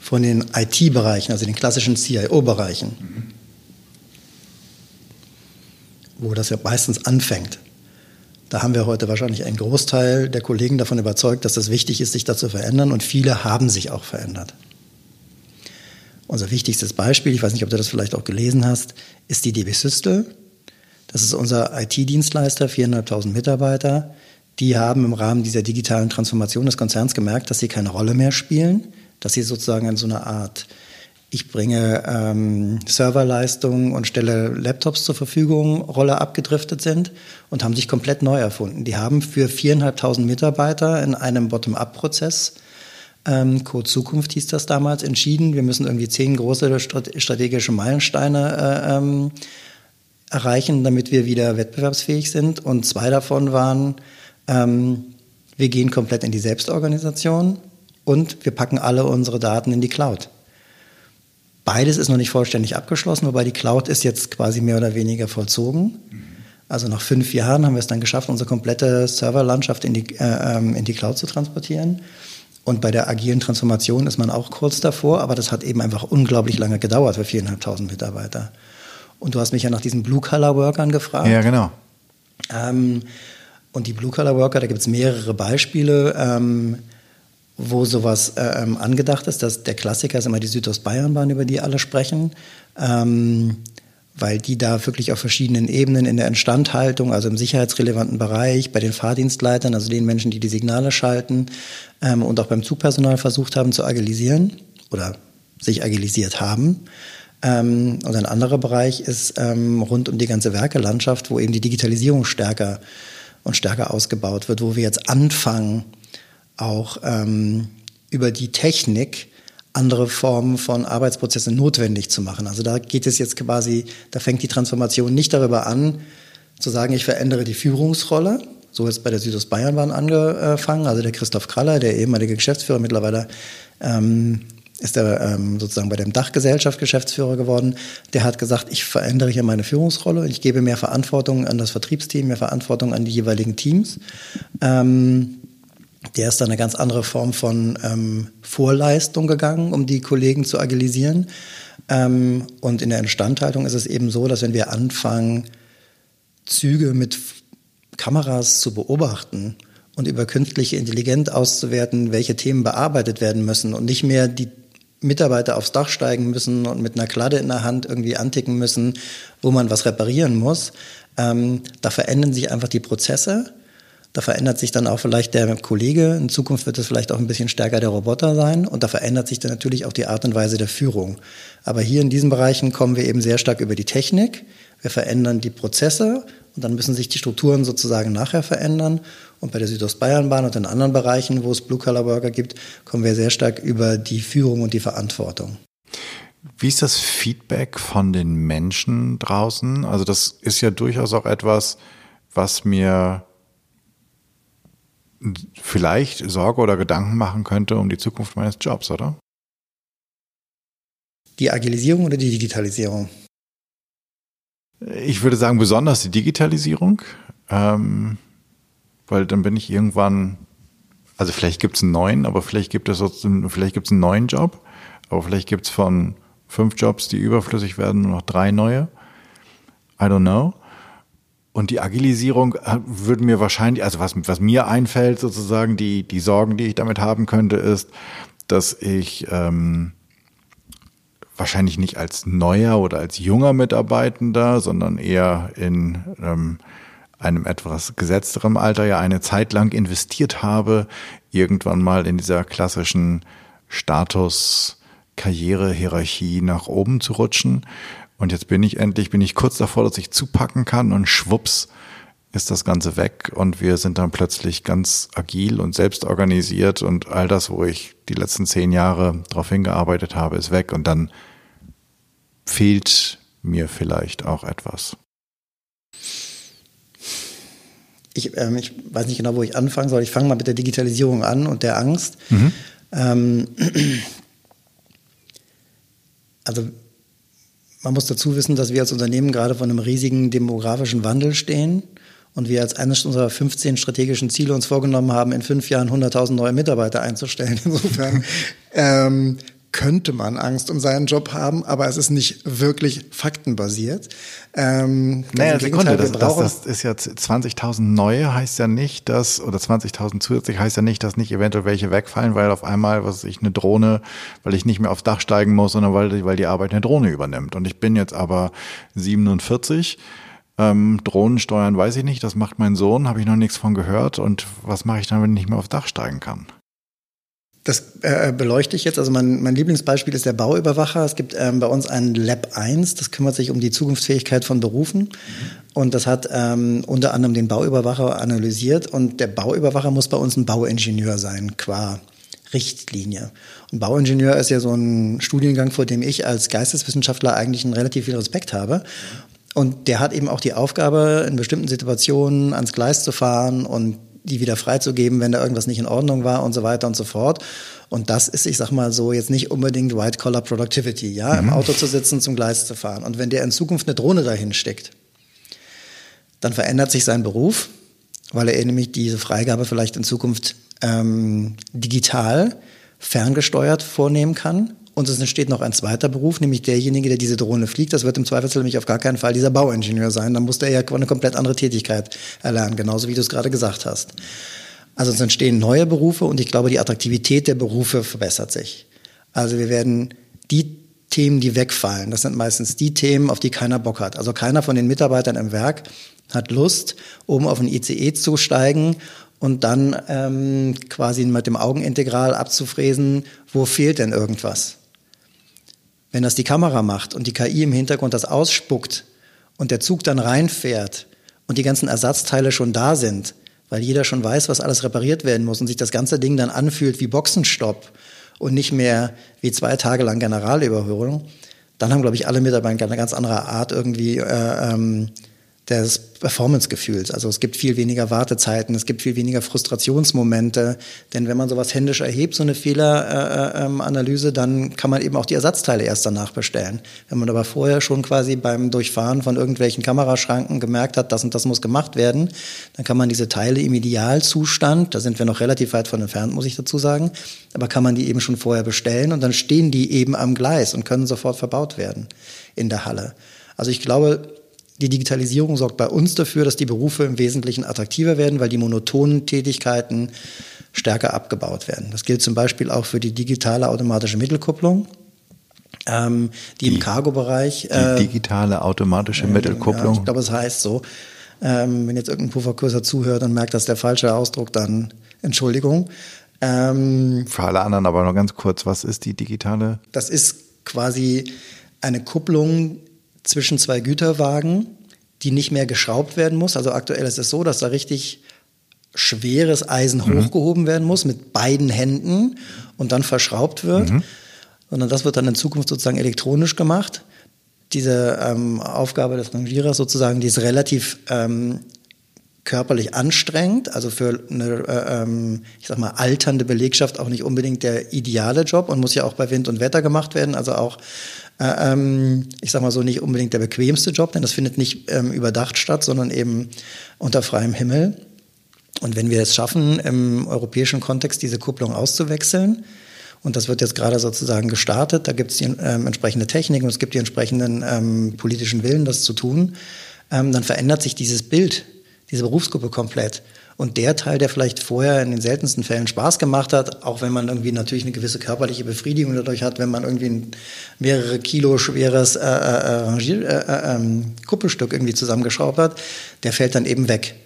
von den IT-Bereichen, also den klassischen CIO-Bereichen, mhm wo das ja meistens anfängt. Da haben wir heute wahrscheinlich einen Großteil der Kollegen davon überzeugt, dass es wichtig ist, sich da zu verändern und viele haben sich auch verändert. Unser wichtigstes Beispiel, ich weiß nicht, ob du das vielleicht auch gelesen hast, ist die DB Systel. Das ist unser IT-Dienstleister, 4.500 Mitarbeiter. Die haben im Rahmen dieser digitalen Transformation des Konzerns gemerkt, dass sie keine Rolle mehr spielen, dass sie sozusagen in so einer Art ich bringe ähm, Serverleistungen und stelle Laptops zur Verfügung, Rolle abgedriftet sind und haben sich komplett neu erfunden. Die haben für viereinhalbtausend Mitarbeiter in einem Bottom-up-Prozess ähm, Code Zukunft hieß das damals, entschieden, wir müssen irgendwie zehn große strategische Meilensteine äh, ähm, erreichen, damit wir wieder wettbewerbsfähig sind. Und zwei davon waren, ähm, wir gehen komplett in die Selbstorganisation und wir packen alle unsere Daten in die Cloud. Beides ist noch nicht vollständig abgeschlossen, wobei die Cloud ist jetzt quasi mehr oder weniger vollzogen. Also nach fünf Jahren haben wir es dann geschafft, unsere komplette Serverlandschaft in die, äh, ähm, in die Cloud zu transportieren. Und bei der agilen Transformation ist man auch kurz davor, aber das hat eben einfach unglaublich lange gedauert für viereinhalbtausend Mitarbeiter. Und du hast mich ja nach diesen Blue-Color-Workern gefragt. Ja, genau. Ähm, und die Blue-Color-Worker, da gibt es mehrere Beispiele, ähm, wo sowas äh, ähm, angedacht ist. Das, der Klassiker ist immer die Südostbayernbahn, über die alle sprechen. Ähm, weil die da wirklich auf verschiedenen Ebenen in der Instandhaltung, also im sicherheitsrelevanten Bereich, bei den Fahrdienstleitern, also den Menschen, die die Signale schalten ähm, und auch beim Zugpersonal versucht haben zu agilisieren oder sich agilisiert haben. Ähm, und ein anderer Bereich ist ähm, rund um die ganze Werkelandschaft, wo eben die Digitalisierung stärker und stärker ausgebaut wird, wo wir jetzt anfangen, auch ähm, über die Technik andere Formen von Arbeitsprozessen notwendig zu machen. Also da geht es jetzt quasi, da fängt die Transformation nicht darüber an, zu sagen, ich verändere die Führungsrolle. So ist bei der Südostbayernbahn angefangen. Also der Christoph Kraller, der ehemalige Geschäftsführer, mittlerweile ähm, ist er ähm, sozusagen bei dem Dachgesellschaft Geschäftsführer geworden. Der hat gesagt, ich verändere hier meine Führungsrolle und ich gebe mehr Verantwortung an das Vertriebsteam, mehr Verantwortung an die jeweiligen Teams. Ähm, der ist da eine ganz andere Form von ähm, Vorleistung gegangen, um die Kollegen zu agilisieren. Ähm, und in der Instandhaltung ist es eben so, dass wenn wir anfangen, Züge mit Kameras zu beobachten und über künstliche Intelligenz auszuwerten, welche Themen bearbeitet werden müssen und nicht mehr die Mitarbeiter aufs Dach steigen müssen und mit einer Kladde in der Hand irgendwie anticken müssen, wo man was reparieren muss. Ähm, da verändern sich einfach die Prozesse da verändert sich dann auch vielleicht der Kollege. In Zukunft wird es vielleicht auch ein bisschen stärker der Roboter sein. Und da verändert sich dann natürlich auch die Art und Weise der Führung. Aber hier in diesen Bereichen kommen wir eben sehr stark über die Technik. Wir verändern die Prozesse und dann müssen sich die Strukturen sozusagen nachher verändern. Und bei der Südostbayernbahn und in anderen Bereichen, wo es Blue-Color-Worker gibt, kommen wir sehr stark über die Führung und die Verantwortung. Wie ist das Feedback von den Menschen draußen? Also das ist ja durchaus auch etwas, was mir vielleicht Sorge oder Gedanken machen könnte um die Zukunft meines Jobs, oder? Die Agilisierung oder die Digitalisierung? Ich würde sagen, besonders die Digitalisierung, ähm, weil dann bin ich irgendwann, also vielleicht gibt es einen neuen, aber vielleicht gibt es vielleicht gibt's einen neuen Job, aber vielleicht gibt es von fünf Jobs, die überflüssig werden, nur noch drei neue. I don't know. Und die Agilisierung äh, würde mir wahrscheinlich, also was, was mir einfällt, sozusagen, die, die Sorgen, die ich damit haben könnte, ist, dass ich ähm, wahrscheinlich nicht als neuer oder als junger Mitarbeitender, sondern eher in ähm, einem etwas gesetzterem Alter ja eine Zeit lang investiert habe, irgendwann mal in dieser klassischen Status, Karriere, Hierarchie nach oben zu rutschen. Und jetzt bin ich endlich, bin ich kurz davor, dass ich zupacken kann und schwupps ist das Ganze weg. Und wir sind dann plötzlich ganz agil und selbst organisiert und all das, wo ich die letzten zehn Jahre darauf hingearbeitet habe, ist weg. Und dann fehlt mir vielleicht auch etwas. Ich, ähm, ich weiß nicht genau, wo ich anfangen soll. Ich fange mal mit der Digitalisierung an und der Angst. Mhm. Ähm, also man muss dazu wissen, dass wir als Unternehmen gerade vor einem riesigen demografischen Wandel stehen und wir als eines unserer 15 strategischen Ziele uns vorgenommen haben, in fünf Jahren 100.000 neue Mitarbeiter einzustellen. Insofern ähm, könnte man Angst um seinen Job haben, aber es ist nicht wirklich faktenbasiert. Ähm, naja, Sekunde, das, das, das ist ja 20.000 neue heißt ja nicht, dass, oder 20.000 zusätzlich heißt ja nicht, dass nicht eventuell welche wegfallen, weil auf einmal, was ich, eine Drohne, weil ich nicht mehr aufs Dach steigen muss, sondern weil, weil die Arbeit eine Drohne übernimmt. Und ich bin jetzt aber 47, ähm, Drohnen steuern weiß ich nicht, das macht mein Sohn, habe ich noch nichts von gehört. Und was mache ich dann, wenn ich nicht mehr aufs Dach steigen kann? Das äh, beleuchte ich jetzt. Also mein, mein Lieblingsbeispiel ist der Bauüberwacher. Es gibt ähm, bei uns ein Lab 1, das kümmert sich um die Zukunftsfähigkeit von Berufen. Mhm. Und das hat ähm, unter anderem den Bauüberwacher analysiert. Und der Bauüberwacher muss bei uns ein Bauingenieur sein, qua Richtlinie. Und Bauingenieur ist ja so ein Studiengang, vor dem ich als Geisteswissenschaftler eigentlich einen relativ viel Respekt habe. Und der hat eben auch die Aufgabe, in bestimmten Situationen ans Gleis zu fahren und die wieder freizugeben, wenn da irgendwas nicht in Ordnung war und so weiter und so fort. Und das ist, ich sag mal so, jetzt nicht unbedingt White-Collar Productivity, ja, mhm. im Auto zu sitzen, zum Gleis zu fahren. Und wenn der in Zukunft eine Drohne dahin steckt, dann verändert sich sein Beruf, weil er nämlich diese Freigabe vielleicht in Zukunft ähm, digital ferngesteuert vornehmen kann. Und es entsteht noch ein zweiter Beruf, nämlich derjenige, der diese Drohne fliegt. Das wird im Zweifelsfall nämlich auf gar keinen Fall dieser Bauingenieur sein. Dann muss der ja eine komplett andere Tätigkeit erlernen, genauso wie du es gerade gesagt hast. Also es entstehen neue Berufe und ich glaube, die Attraktivität der Berufe verbessert sich. Also wir werden die Themen, die wegfallen, das sind meistens die Themen, auf die keiner Bock hat. Also keiner von den Mitarbeitern im Werk hat Lust, oben auf ein ICE zu steigen und dann ähm, quasi mit dem Augenintegral abzufräsen, wo fehlt denn irgendwas. Wenn das die Kamera macht und die KI im Hintergrund das ausspuckt und der Zug dann reinfährt und die ganzen Ersatzteile schon da sind, weil jeder schon weiß, was alles repariert werden muss und sich das ganze Ding dann anfühlt wie Boxenstopp und nicht mehr wie zwei Tage lang Generalüberholung, dann haben, glaube ich, alle Mitarbeiter eine ganz andere Art irgendwie äh, ähm, des Performance-Gefühls. Also es gibt viel weniger Wartezeiten, es gibt viel weniger Frustrationsmomente. Denn wenn man sowas händisch erhebt, so eine Fehleranalyse, äh, dann kann man eben auch die Ersatzteile erst danach bestellen. Wenn man aber vorher schon quasi beim Durchfahren von irgendwelchen Kameraschranken gemerkt hat, das und das muss gemacht werden, dann kann man diese Teile im Idealzustand, da sind wir noch relativ weit von entfernt, muss ich dazu sagen, aber kann man die eben schon vorher bestellen und dann stehen die eben am Gleis und können sofort verbaut werden in der Halle. Also ich glaube, die Digitalisierung sorgt bei uns dafür, dass die Berufe im Wesentlichen attraktiver werden, weil die monotonen Tätigkeiten stärker abgebaut werden. Das gilt zum Beispiel auch für die digitale automatische Mittelkupplung. Ähm, die, die, im Cargo-Bereich. Die äh, digitale automatische äh, Mittelkupplung. Ja, ich glaube, es heißt so. Ähm, wenn jetzt irgendein Pufferkurser zuhört und merkt, dass der falsche Ausdruck, dann Entschuldigung. Ähm, Für alle anderen aber noch ganz kurz, was ist die digitale? Das ist quasi eine Kupplung, zwischen zwei Güterwagen, die nicht mehr geschraubt werden muss. Also aktuell ist es so, dass da richtig schweres Eisen mhm. hochgehoben werden muss mit beiden Händen und dann verschraubt wird. Mhm. Sondern das wird dann in Zukunft sozusagen elektronisch gemacht. Diese ähm, Aufgabe des Rangierers sozusagen, die ist relativ ähm, körperlich anstrengend, also für eine, äh, ähm, ich sag mal, alternde Belegschaft auch nicht unbedingt der ideale Job und muss ja auch bei Wind und Wetter gemacht werden, also auch äh, ähm, ich sag mal so, nicht unbedingt der bequemste Job, denn das findet nicht ähm, überdacht statt, sondern eben unter freiem Himmel. Und wenn wir es schaffen, im europäischen Kontext diese Kupplung auszuwechseln, und das wird jetzt gerade sozusagen gestartet, da gibt es die ähm, entsprechende Technik und es gibt die entsprechenden ähm, politischen Willen, das zu tun, ähm, dann verändert sich dieses Bild, diese Berufsgruppe komplett. Und der Teil, der vielleicht vorher in den seltensten Fällen Spaß gemacht hat, auch wenn man irgendwie natürlich eine gewisse körperliche Befriedigung dadurch hat, wenn man irgendwie ein mehrere Kilo schweres äh, äh, äh, äh ähm, Kuppelstück irgendwie zusammengeschraubt hat, der fällt dann eben weg.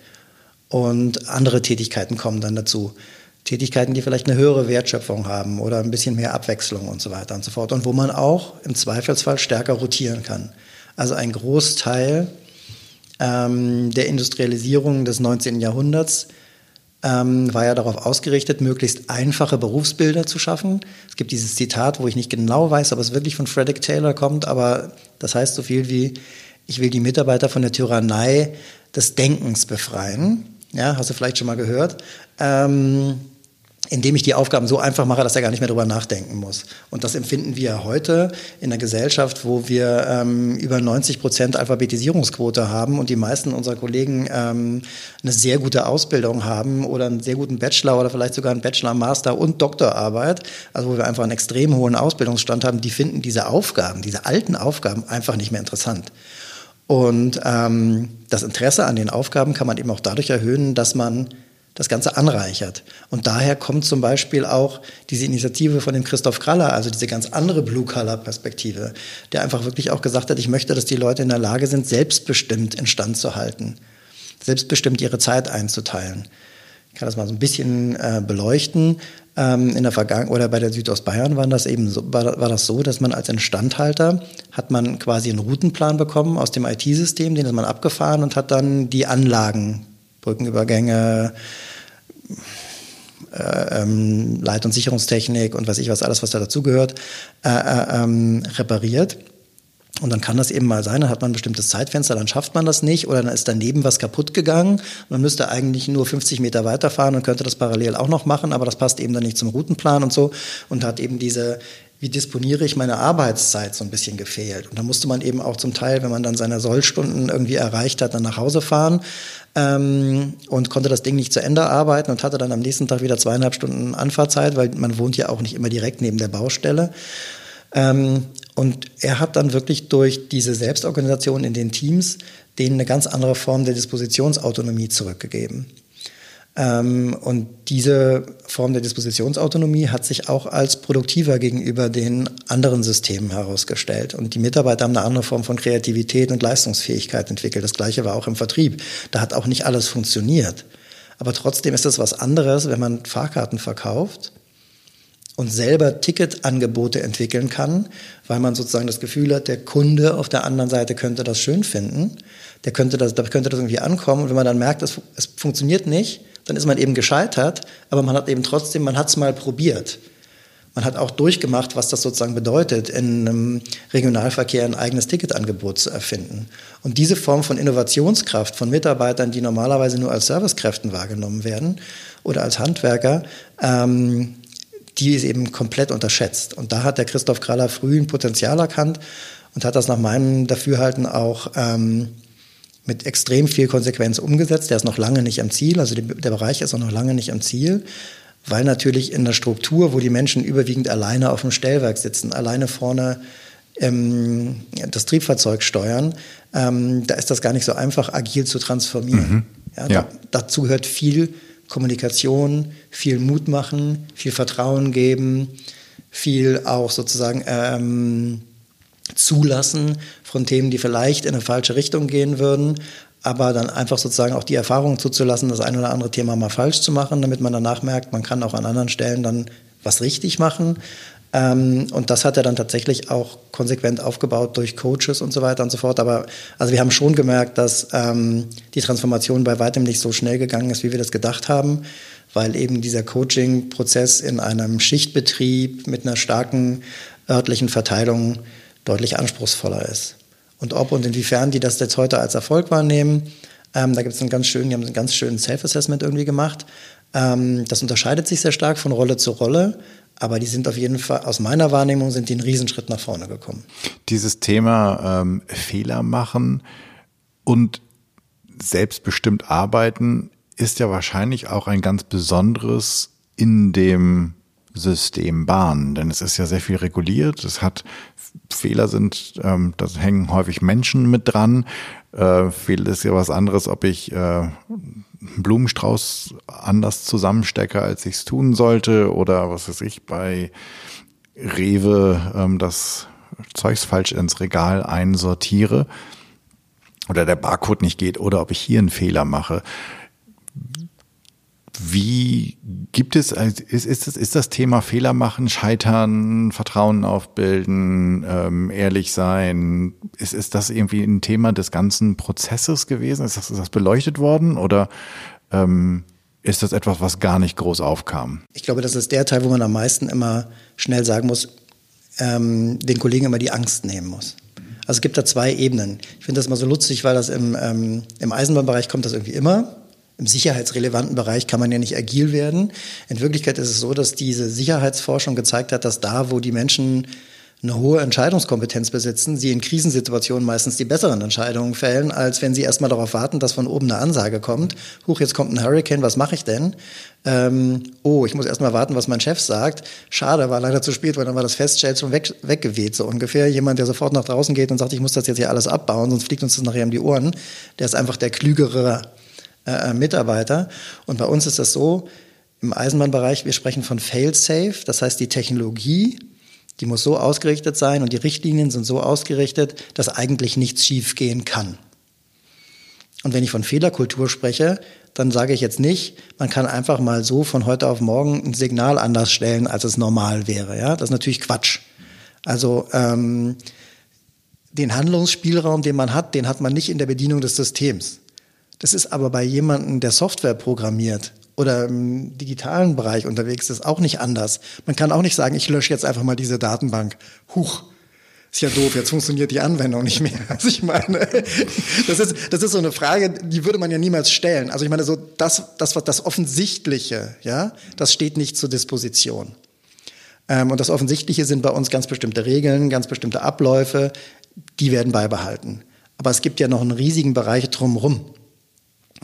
Und andere Tätigkeiten kommen dann dazu. Tätigkeiten, die vielleicht eine höhere Wertschöpfung haben oder ein bisschen mehr Abwechslung und so weiter und so fort. Und wo man auch im Zweifelsfall stärker rotieren kann. Also ein Großteil ähm, der Industrialisierung des 19. Jahrhunderts ähm, war ja darauf ausgerichtet, möglichst einfache Berufsbilder zu schaffen. Es gibt dieses Zitat, wo ich nicht genau weiß, ob es wirklich von Frederick Taylor kommt, aber das heißt so viel wie, ich will die Mitarbeiter von der Tyrannei des Denkens befreien. Ja, hast du vielleicht schon mal gehört. Ähm, indem ich die Aufgaben so einfach mache, dass er gar nicht mehr drüber nachdenken muss. Und das empfinden wir heute in einer Gesellschaft, wo wir ähm, über 90 Prozent Alphabetisierungsquote haben und die meisten unserer Kollegen ähm, eine sehr gute Ausbildung haben oder einen sehr guten Bachelor oder vielleicht sogar einen Bachelor, Master und Doktorarbeit, also wo wir einfach einen extrem hohen Ausbildungsstand haben, die finden diese Aufgaben, diese alten Aufgaben einfach nicht mehr interessant. Und ähm, das Interesse an den Aufgaben kann man eben auch dadurch erhöhen, dass man das Ganze anreichert. Und daher kommt zum Beispiel auch diese Initiative von dem Christoph Kraller, also diese ganz andere Blue-Color-Perspektive, der einfach wirklich auch gesagt hat, ich möchte, dass die Leute in der Lage sind, selbstbestimmt instand zu halten, selbstbestimmt ihre Zeit einzuteilen. Ich kann das mal so ein bisschen äh, beleuchten. Ähm, in der Vergangenheit oder bei der Südostbayern war das eben so, war, war das so, dass man als Instandhalter hat man quasi einen Routenplan bekommen aus dem IT-System, den ist man abgefahren und hat dann die Anlagen Brückenübergänge, äh, ähm, Leit- und Sicherungstechnik und weiß ich was, alles, was da dazugehört, äh, äh, ähm, repariert. Und dann kann das eben mal sein, dann hat man ein bestimmtes Zeitfenster, dann schafft man das nicht oder dann ist daneben was kaputt gegangen. Man müsste eigentlich nur 50 Meter weiterfahren und könnte das parallel auch noch machen, aber das passt eben dann nicht zum Routenplan und so und hat eben diese wie disponiere ich meine Arbeitszeit so ein bisschen gefehlt. Und da musste man eben auch zum Teil, wenn man dann seine Sollstunden irgendwie erreicht hat, dann nach Hause fahren ähm, und konnte das Ding nicht zu Ende arbeiten und hatte dann am nächsten Tag wieder zweieinhalb Stunden Anfahrtzeit, weil man wohnt ja auch nicht immer direkt neben der Baustelle. Ähm, und er hat dann wirklich durch diese Selbstorganisation in den Teams denen eine ganz andere Form der Dispositionsautonomie zurückgegeben. Ähm, und diese Form der Dispositionsautonomie hat sich auch als produktiver gegenüber den anderen Systemen herausgestellt. Und die Mitarbeiter haben eine andere Form von Kreativität und Leistungsfähigkeit entwickelt. Das Gleiche war auch im Vertrieb. Da hat auch nicht alles funktioniert. Aber trotzdem ist es was anderes, wenn man Fahrkarten verkauft und selber Ticketangebote entwickeln kann, weil man sozusagen das Gefühl hat, der Kunde auf der anderen Seite könnte das schön finden, der könnte das, da könnte das irgendwie ankommen und wenn man dann merkt, es, es funktioniert nicht, dann ist man eben gescheitert, aber man hat eben trotzdem, man hat es mal probiert. Man hat auch durchgemacht, was das sozusagen bedeutet, in einem Regionalverkehr ein eigenes Ticketangebot zu erfinden. Und diese Form von Innovationskraft von Mitarbeitern, die normalerweise nur als Servicekräften wahrgenommen werden oder als Handwerker, ähm, die ist eben komplett unterschätzt. Und da hat der Christoph Kraller früh ein Potenzial erkannt und hat das nach meinem Dafürhalten auch ähm, mit extrem viel Konsequenz umgesetzt. Der ist noch lange nicht am Ziel, also der Bereich ist auch noch lange nicht am Ziel, weil natürlich in der Struktur, wo die Menschen überwiegend alleine auf dem Stellwerk sitzen, alleine vorne ähm, das Triebfahrzeug steuern, ähm, da ist das gar nicht so einfach, agil zu transformieren. Mhm. Ja, ja. Da, dazu gehört viel Kommunikation, viel Mut machen, viel Vertrauen geben, viel auch sozusagen ähm, zulassen von Themen, die vielleicht in eine falsche Richtung gehen würden, aber dann einfach sozusagen auch die Erfahrung zuzulassen, das ein oder andere Thema mal falsch zu machen, damit man danach merkt, man kann auch an anderen Stellen dann was richtig machen. Ähm, und das hat er dann tatsächlich auch konsequent aufgebaut durch Coaches und so weiter und so fort. Aber also wir haben schon gemerkt, dass ähm, die Transformation bei weitem nicht so schnell gegangen ist, wie wir das gedacht haben, weil eben dieser Coaching-Prozess in einem Schichtbetrieb mit einer starken örtlichen Verteilung deutlich anspruchsvoller ist. Und ob und inwiefern die das jetzt heute als Erfolg wahrnehmen, ähm, da gibt es einen ganz schönen, die haben einen ganz schönen Self-Assessment irgendwie gemacht. Ähm, das unterscheidet sich sehr stark von Rolle zu Rolle, aber die sind auf jeden Fall, aus meiner Wahrnehmung, sind die einen Riesenschritt nach vorne gekommen. Dieses Thema ähm, Fehler machen und selbstbestimmt arbeiten ist ja wahrscheinlich auch ein ganz besonderes in dem System Bahn, denn es ist ja sehr viel reguliert. Es hat Fehler sind, ähm, da hängen häufig Menschen mit dran. Äh, Fehler ist ja was anderes, ob ich äh, Blumenstrauß anders zusammenstecke, als ich es tun sollte, oder was weiß ich, bei Rewe ähm, das Zeugs falsch ins Regal einsortiere oder der Barcode nicht geht oder ob ich hier einen Fehler mache. Wie gibt es, ist, ist, das, ist das Thema Fehler machen, scheitern, Vertrauen aufbilden, ähm, ehrlich sein, ist, ist das irgendwie ein Thema des ganzen Prozesses gewesen? Ist das, ist das beleuchtet worden oder ähm, ist das etwas, was gar nicht groß aufkam? Ich glaube, das ist der Teil, wo man am meisten immer schnell sagen muss, ähm, den Kollegen immer die Angst nehmen muss. Also es gibt da zwei Ebenen. Ich finde das mal so lustig, weil das im, ähm, im Eisenbahnbereich kommt das irgendwie immer im sicherheitsrelevanten Bereich kann man ja nicht agil werden. In Wirklichkeit ist es so, dass diese Sicherheitsforschung gezeigt hat, dass da, wo die Menschen eine hohe Entscheidungskompetenz besitzen, sie in Krisensituationen meistens die besseren Entscheidungen fällen, als wenn sie erstmal darauf warten, dass von oben eine Ansage kommt. Huch, jetzt kommt ein Hurricane, was mache ich denn? Ähm, oh, ich muss erstmal warten, was mein Chef sagt. Schade, war leider zu spät, weil dann war das Festschild schon weg, weggeweht, so ungefähr. Jemand, der sofort nach draußen geht und sagt, ich muss das jetzt hier alles abbauen, sonst fliegt uns das nachher um die Ohren, der ist einfach der klügere äh, äh, Mitarbeiter. Und bei uns ist das so, im Eisenbahnbereich, wir sprechen von Fail-Safe, das heißt die Technologie, die muss so ausgerichtet sein und die Richtlinien sind so ausgerichtet, dass eigentlich nichts schiefgehen kann. Und wenn ich von Fehlerkultur spreche, dann sage ich jetzt nicht, man kann einfach mal so von heute auf morgen ein Signal anders stellen, als es normal wäre. Ja, das ist natürlich Quatsch. Also ähm, den Handlungsspielraum, den man hat, den hat man nicht in der Bedienung des Systems. Das ist aber bei jemandem, der Software programmiert oder im digitalen Bereich unterwegs ist, auch nicht anders. Man kann auch nicht sagen, ich lösche jetzt einfach mal diese Datenbank. Huch, ist ja doof, jetzt funktioniert die Anwendung nicht mehr. Also ich meine, das ist, das ist so eine Frage, die würde man ja niemals stellen. Also ich meine, so das, das, das Offensichtliche, ja, das steht nicht zur Disposition. Ähm, und das Offensichtliche sind bei uns ganz bestimmte Regeln, ganz bestimmte Abläufe, die werden beibehalten. Aber es gibt ja noch einen riesigen Bereich drumherum.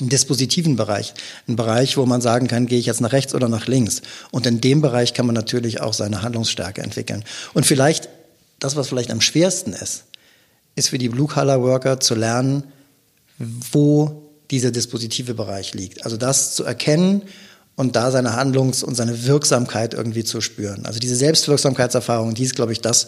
Dispositiven Bereich. Einen Bereich, wo man sagen kann, gehe ich jetzt nach rechts oder nach links. Und in dem Bereich kann man natürlich auch seine Handlungsstärke entwickeln. Und vielleicht das, was vielleicht am schwersten ist, ist für die Blue-Collar-Worker zu lernen, wo dieser dispositive Bereich liegt. Also das zu erkennen und da seine Handlungs- und seine Wirksamkeit irgendwie zu spüren. Also diese Selbstwirksamkeitserfahrung, die ist, glaube ich, das,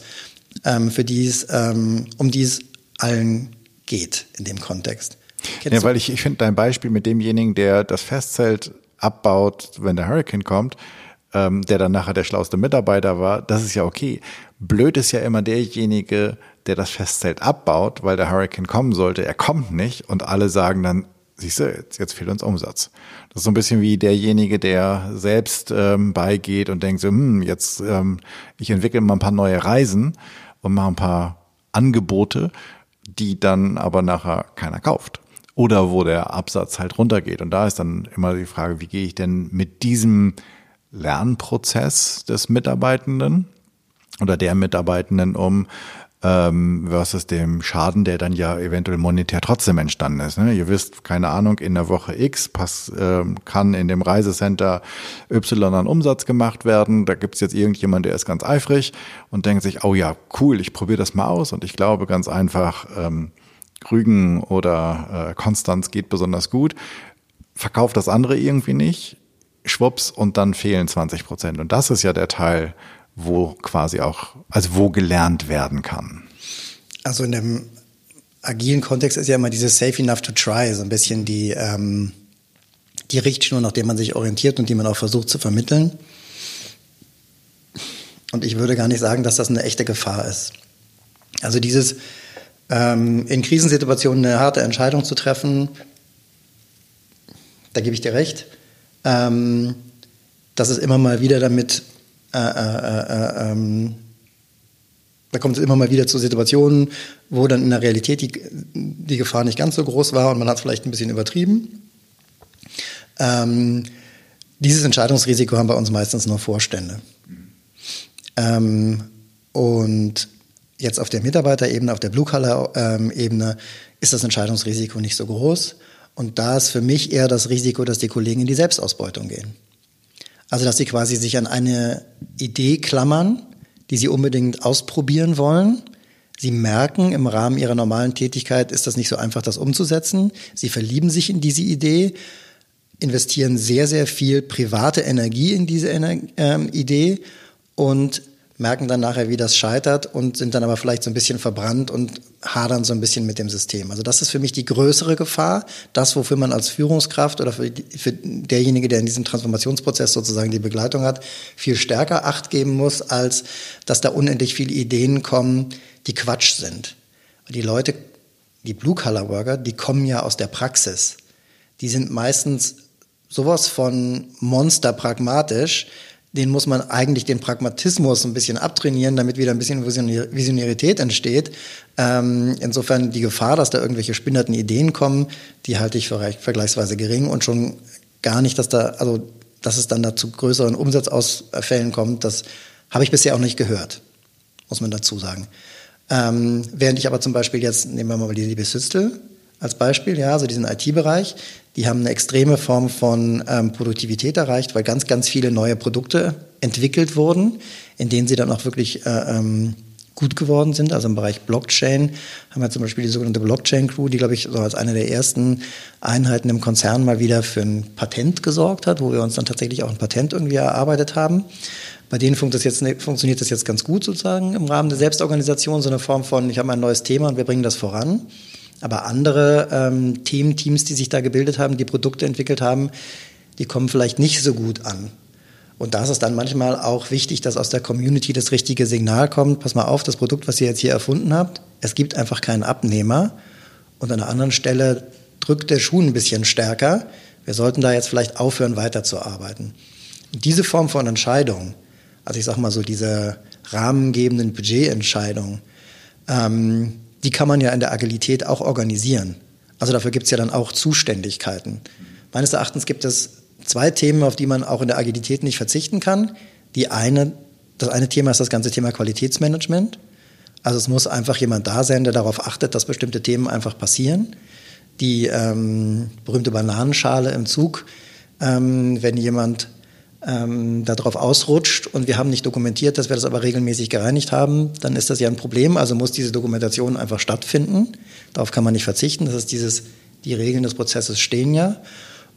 ähm, für die es, ähm, um die es allen geht in dem Kontext. Kennst ja, weil ich, ich finde dein Beispiel mit demjenigen, der das Festzelt abbaut, wenn der Hurricane kommt, ähm, der dann nachher der schlauste Mitarbeiter war, das ist ja okay. Blöd ist ja immer derjenige, der das Festzelt abbaut, weil der Hurricane kommen sollte. Er kommt nicht und alle sagen dann, siehst du, jetzt, jetzt fehlt uns Umsatz. Das ist so ein bisschen wie derjenige, der selbst ähm, beigeht und denkt so, hm, jetzt ähm, ich entwickle mal ein paar neue Reisen und mache ein paar Angebote, die dann aber nachher keiner kauft. Oder wo der Absatz halt runtergeht. Und da ist dann immer die Frage, wie gehe ich denn mit diesem Lernprozess des Mitarbeitenden oder der Mitarbeitenden um ähm, versus dem Schaden, der dann ja eventuell monetär trotzdem entstanden ist. Ne? Ihr wisst, keine Ahnung, in der Woche X pass, äh, kann in dem Reisecenter Y an Umsatz gemacht werden. Da gibt es jetzt irgendjemand, der ist ganz eifrig und denkt sich, oh ja, cool, ich probiere das mal aus. Und ich glaube ganz einfach, ähm, Rügen oder äh, Konstanz geht besonders gut. Verkauft das andere irgendwie nicht schwupps und dann fehlen 20 Prozent. Und das ist ja der Teil, wo quasi auch, also wo gelernt werden kann. Also in dem agilen Kontext ist ja immer dieses safe enough to try, so ein bisschen die, ähm, die Richtschnur, nach der man sich orientiert und die man auch versucht zu vermitteln. Und ich würde gar nicht sagen, dass das eine echte Gefahr ist. Also dieses ähm, in Krisensituationen eine harte Entscheidung zu treffen, da gebe ich dir recht ähm, dass es immer mal wieder damit, äh, äh, äh, ähm, da kommt es immer mal wieder zu Situationen, wo dann in der Realität die, die Gefahr nicht ganz so groß war und man hat es vielleicht ein bisschen übertrieben. Ähm, dieses Entscheidungsrisiko haben bei uns meistens nur Vorstände. Ähm, und jetzt auf der Mitarbeiterebene, auf der Blue-Color-Ebene ist das Entscheidungsrisiko nicht so groß. Und da ist für mich eher das Risiko, dass die Kollegen in die Selbstausbeutung gehen. Also, dass sie quasi sich an eine Idee klammern, die sie unbedingt ausprobieren wollen. Sie merken, im Rahmen ihrer normalen Tätigkeit ist das nicht so einfach, das umzusetzen. Sie verlieben sich in diese Idee, investieren sehr, sehr viel private Energie in diese Ener äh, Idee und merken dann nachher, wie das scheitert und sind dann aber vielleicht so ein bisschen verbrannt und hadern so ein bisschen mit dem System. Also das ist für mich die größere Gefahr, das, wofür man als Führungskraft oder für, für derjenige, der in diesem Transformationsprozess sozusagen die Begleitung hat, viel stärker Acht geben muss, als dass da unendlich viele Ideen kommen, die Quatsch sind. Die Leute, die Blue-Color-Worker, die kommen ja aus der Praxis. Die sind meistens sowas von monsterpragmatisch, den muss man eigentlich den Pragmatismus ein bisschen abtrainieren, damit wieder ein bisschen Visionärität entsteht. Ähm, insofern die Gefahr, dass da irgendwelche spinnerten Ideen kommen, die halte ich für vergleichsweise gering und schon gar nicht, dass da, also, dass es dann da zu größeren Umsatzausfällen kommt, das habe ich bisher auch nicht gehört, muss man dazu sagen. Ähm, während ich aber zum Beispiel jetzt, nehmen wir mal die liebe Süstel als Beispiel, ja, also diesen IT-Bereich, die haben eine extreme Form von ähm, Produktivität erreicht, weil ganz, ganz viele neue Produkte entwickelt wurden, in denen sie dann auch wirklich äh, ähm, gut geworden sind. Also im Bereich Blockchain haben wir zum Beispiel die sogenannte Blockchain Crew, die, glaube ich, so als eine der ersten Einheiten im Konzern mal wieder für ein Patent gesorgt hat, wo wir uns dann tatsächlich auch ein Patent irgendwie erarbeitet haben. Bei denen funktioniert das jetzt ganz gut sozusagen im Rahmen der Selbstorganisation, so eine Form von, ich habe ein neues Thema und wir bringen das voran. Aber andere ähm, Team, Teams, die sich da gebildet haben, die Produkte entwickelt haben, die kommen vielleicht nicht so gut an. Und da ist es dann manchmal auch wichtig, dass aus der Community das richtige Signal kommt. Pass mal auf, das Produkt, was ihr jetzt hier erfunden habt, es gibt einfach keinen Abnehmer. Und an einer anderen Stelle drückt der Schuh ein bisschen stärker. Wir sollten da jetzt vielleicht aufhören, weiterzuarbeiten. Und diese Form von Entscheidung, also ich sage mal so diese rahmengebenden Budgetentscheidungen, ähm, die kann man ja in der Agilität auch organisieren. Also dafür gibt es ja dann auch Zuständigkeiten. Meines Erachtens gibt es zwei Themen, auf die man auch in der Agilität nicht verzichten kann. Die eine, das eine Thema ist das ganze Thema Qualitätsmanagement. Also es muss einfach jemand da sein, der darauf achtet, dass bestimmte Themen einfach passieren. Die ähm, berühmte Bananenschale im Zug, ähm, wenn jemand ähm, darauf ausrutscht und wir haben nicht dokumentiert, dass wir das aber regelmäßig gereinigt haben, dann ist das ja ein Problem. Also muss diese Dokumentation einfach stattfinden. Darauf kann man nicht verzichten. Das ist dieses, die Regeln des Prozesses stehen ja.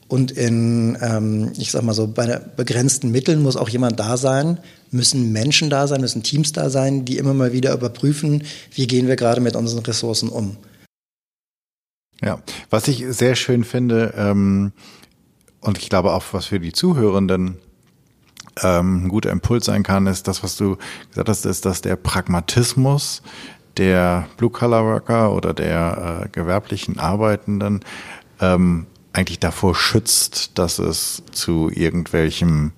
Und in, ähm, ich sag mal so, bei begrenzten Mitteln muss auch jemand da sein, müssen Menschen da sein, müssen Teams da sein, die immer mal wieder überprüfen, wie gehen wir gerade mit unseren Ressourcen um. Ja, was ich sehr schön finde, ähm, und ich glaube auch, was für die Zuhörenden ähm, ein guter Impuls sein kann, ist das, was du gesagt hast, ist, dass der Pragmatismus der Blue-Collar-Worker oder der äh, gewerblichen Arbeitenden ähm, eigentlich davor schützt, dass es zu irgendwelchem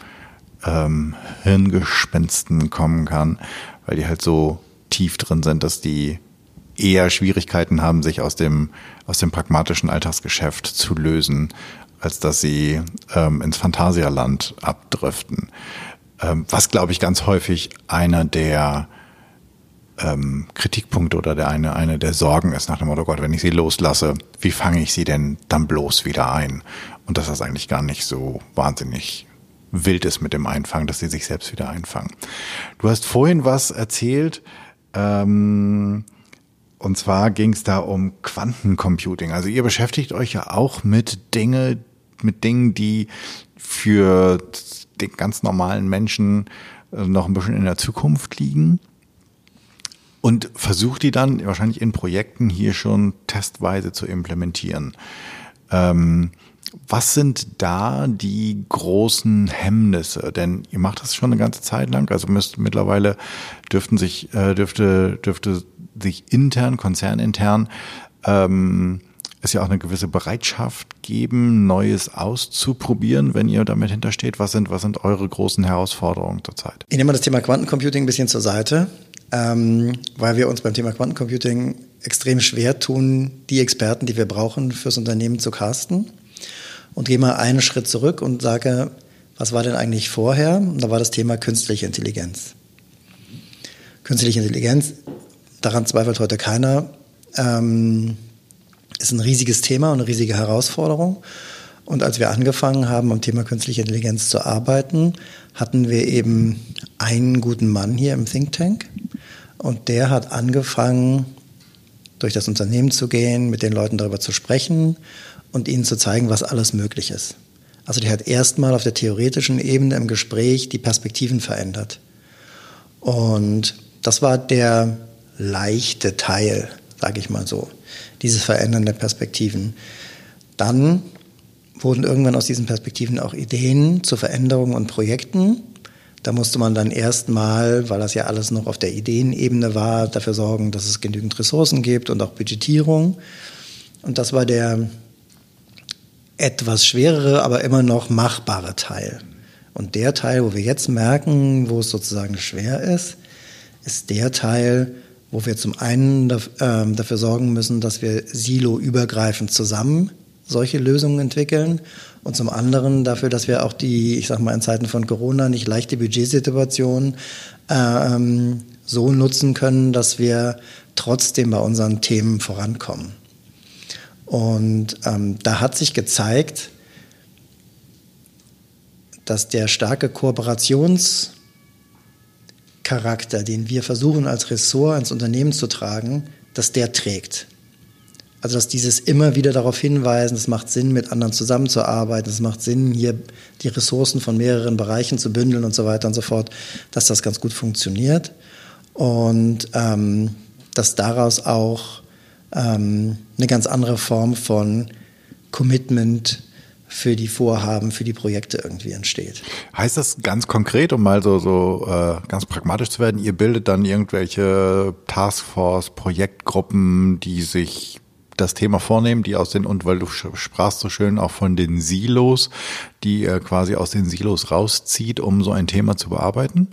ähm, Hirngespensten kommen kann, weil die halt so tief drin sind, dass die eher Schwierigkeiten haben, sich aus dem, aus dem pragmatischen Alltagsgeschäft zu lösen, als dass sie ähm, ins Phantasialand abdriften. Ähm, was, glaube ich, ganz häufig einer der ähm, Kritikpunkte oder der eine, eine der Sorgen ist nach dem Motto, Gott, wenn ich sie loslasse, wie fange ich sie denn dann bloß wieder ein? Und dass das eigentlich gar nicht so wahnsinnig wild ist mit dem Einfangen, dass sie sich selbst wieder einfangen. Du hast vorhin was erzählt, ähm, und zwar ging es da um Quantencomputing. Also ihr beschäftigt euch ja auch mit Dinge, mit Dingen, die für den ganz normalen Menschen äh, noch ein bisschen in der Zukunft liegen und versucht die dann wahrscheinlich in Projekten hier schon testweise zu implementieren. Ähm, was sind da die großen Hemmnisse? Denn ihr macht das schon eine ganze Zeit lang, also müsst mittlerweile dürften sich äh, dürfte dürfte sich intern konzernintern ähm, es ja auch eine gewisse Bereitschaft geben, Neues auszuprobieren, wenn ihr damit hintersteht. Was sind was sind eure großen Herausforderungen zurzeit? Ich nehme das Thema Quantencomputing ein bisschen zur Seite ähm, weil wir uns beim Thema Quantencomputing extrem schwer tun, die Experten, die wir brauchen, fürs Unternehmen zu casten. Und gehe mal einen Schritt zurück und sage, was war denn eigentlich vorher? Und da war das Thema künstliche Intelligenz. Künstliche Intelligenz, daran zweifelt heute keiner, ähm, ist ein riesiges Thema und eine riesige Herausforderung. Und als wir angefangen haben, am Thema künstliche Intelligenz zu arbeiten, hatten wir eben einen guten Mann hier im Think Tank. Und der hat angefangen, durch das Unternehmen zu gehen, mit den Leuten darüber zu sprechen und ihnen zu zeigen, was alles möglich ist. Also der hat erstmal auf der theoretischen Ebene im Gespräch die Perspektiven verändert. Und das war der leichte Teil, sage ich mal so, dieses Verändern der Perspektiven. Dann wurden irgendwann aus diesen Perspektiven auch Ideen zu Veränderungen und Projekten. Da musste man dann erstmal, weil das ja alles noch auf der Ideenebene war, dafür sorgen, dass es genügend Ressourcen gibt und auch Budgetierung. Und das war der etwas schwerere, aber immer noch machbare Teil. Und der Teil, wo wir jetzt merken, wo es sozusagen schwer ist, ist der Teil, wo wir zum einen ähm, dafür sorgen müssen, dass wir silo-übergreifend zusammen solche Lösungen entwickeln und zum anderen dafür, dass wir auch die, ich sag mal, in Zeiten von Corona nicht leichte Budgetsituation ähm, so nutzen können, dass wir trotzdem bei unseren Themen vorankommen. Und ähm, da hat sich gezeigt, dass der starke Kooperationscharakter, den wir versuchen als Ressort ins Unternehmen zu tragen, dass der trägt. Also dass dieses immer wieder darauf hinweisen, es macht Sinn, mit anderen zusammenzuarbeiten, es macht Sinn, hier die Ressourcen von mehreren Bereichen zu bündeln und so weiter und so fort, dass das ganz gut funktioniert und ähm, dass daraus auch ähm, eine ganz andere Form von Commitment für die Vorhaben, für die Projekte irgendwie entsteht. Heißt das ganz konkret, um mal so, so äh, ganz pragmatisch zu werden, ihr bildet dann irgendwelche Taskforce, Projektgruppen, die sich das Thema vornehmen, die aus den, und weil du sprachst so schön auch von den Silos, die ihr quasi aus den Silos rauszieht, um so ein Thema zu bearbeiten?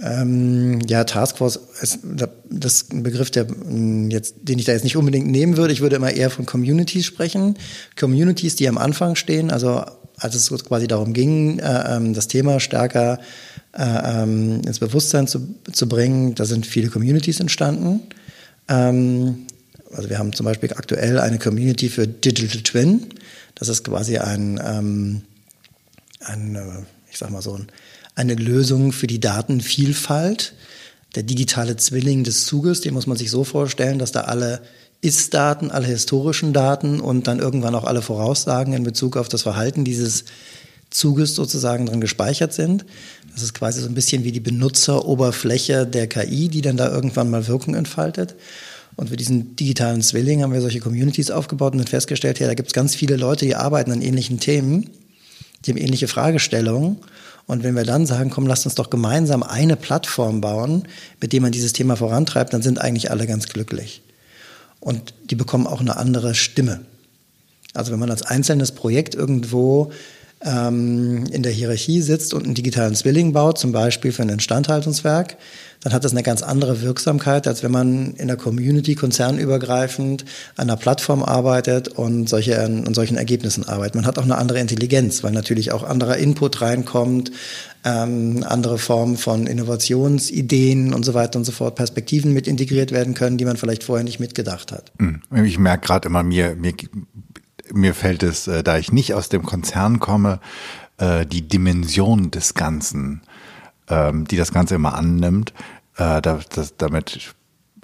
Ähm, ja, Taskforce ist das ein Begriff, der mm, jetzt, den ich da jetzt nicht unbedingt nehmen würde. Ich würde immer eher von Communities sprechen. Communities, die am Anfang stehen, also als es quasi darum ging, äh, ähm, das Thema stärker äh, ähm, ins Bewusstsein zu, zu bringen, da sind viele Communities entstanden. Ähm, also wir haben zum Beispiel aktuell eine Community für Digital Twin. Das ist quasi ein, ähm, ein äh, ich sag mal so ein eine Lösung für die Datenvielfalt. Der digitale Zwilling des Zuges, den muss man sich so vorstellen, dass da alle Ist-Daten, alle historischen Daten und dann irgendwann auch alle Voraussagen in Bezug auf das Verhalten dieses Zuges sozusagen drin gespeichert sind. Das ist quasi so ein bisschen wie die Benutzeroberfläche der KI, die dann da irgendwann mal Wirkung entfaltet. Und für diesen digitalen Zwilling haben wir solche Communities aufgebaut und dann festgestellt, ja, da gibt es ganz viele Leute, die arbeiten an ähnlichen Themen, die haben ähnliche Fragestellungen und wenn wir dann sagen, komm, lasst uns doch gemeinsam eine Plattform bauen, mit der man dieses Thema vorantreibt, dann sind eigentlich alle ganz glücklich. Und die bekommen auch eine andere Stimme. Also wenn man als einzelnes Projekt irgendwo ähm, in der Hierarchie sitzt und einen digitalen Zwilling baut, zum Beispiel für ein Instandhaltungswerk, dann hat das eine ganz andere Wirksamkeit, als wenn man in der Community konzernübergreifend an einer Plattform arbeitet und solche, an solchen Ergebnissen arbeitet. Man hat auch eine andere Intelligenz, weil natürlich auch anderer Input reinkommt, ähm, andere Formen von Innovationsideen und so weiter und so fort, Perspektiven mit integriert werden können, die man vielleicht vorher nicht mitgedacht hat. Hm. Ich merke gerade immer, mir, mir, mir fällt es, äh, da ich nicht aus dem Konzern komme, äh, die Dimension des Ganzen ähm, die das Ganze immer annimmt. Äh, da, das, damit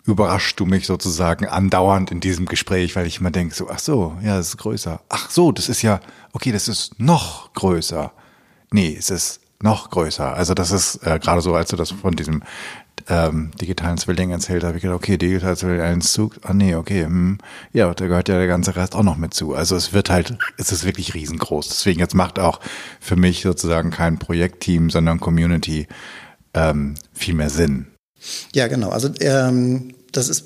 überraschst du mich sozusagen andauernd in diesem Gespräch, weil ich immer denke, so, ach so, ja, das ist größer. Ach so, das ist ja, okay, das ist noch größer. Nee, es ist noch größer. Also das ist äh, gerade so, als du das von diesem ähm, digitalen Zwilling erzählt habe ich gedacht, okay, digitaler Zwilling, ein Zug, ah nee, okay, hm, ja, da gehört ja der ganze Rest auch noch mit zu. Also es wird halt, es ist wirklich riesengroß. Deswegen jetzt macht auch für mich sozusagen kein Projektteam, sondern Community ähm, viel mehr Sinn. Ja, genau. Also ähm, das ist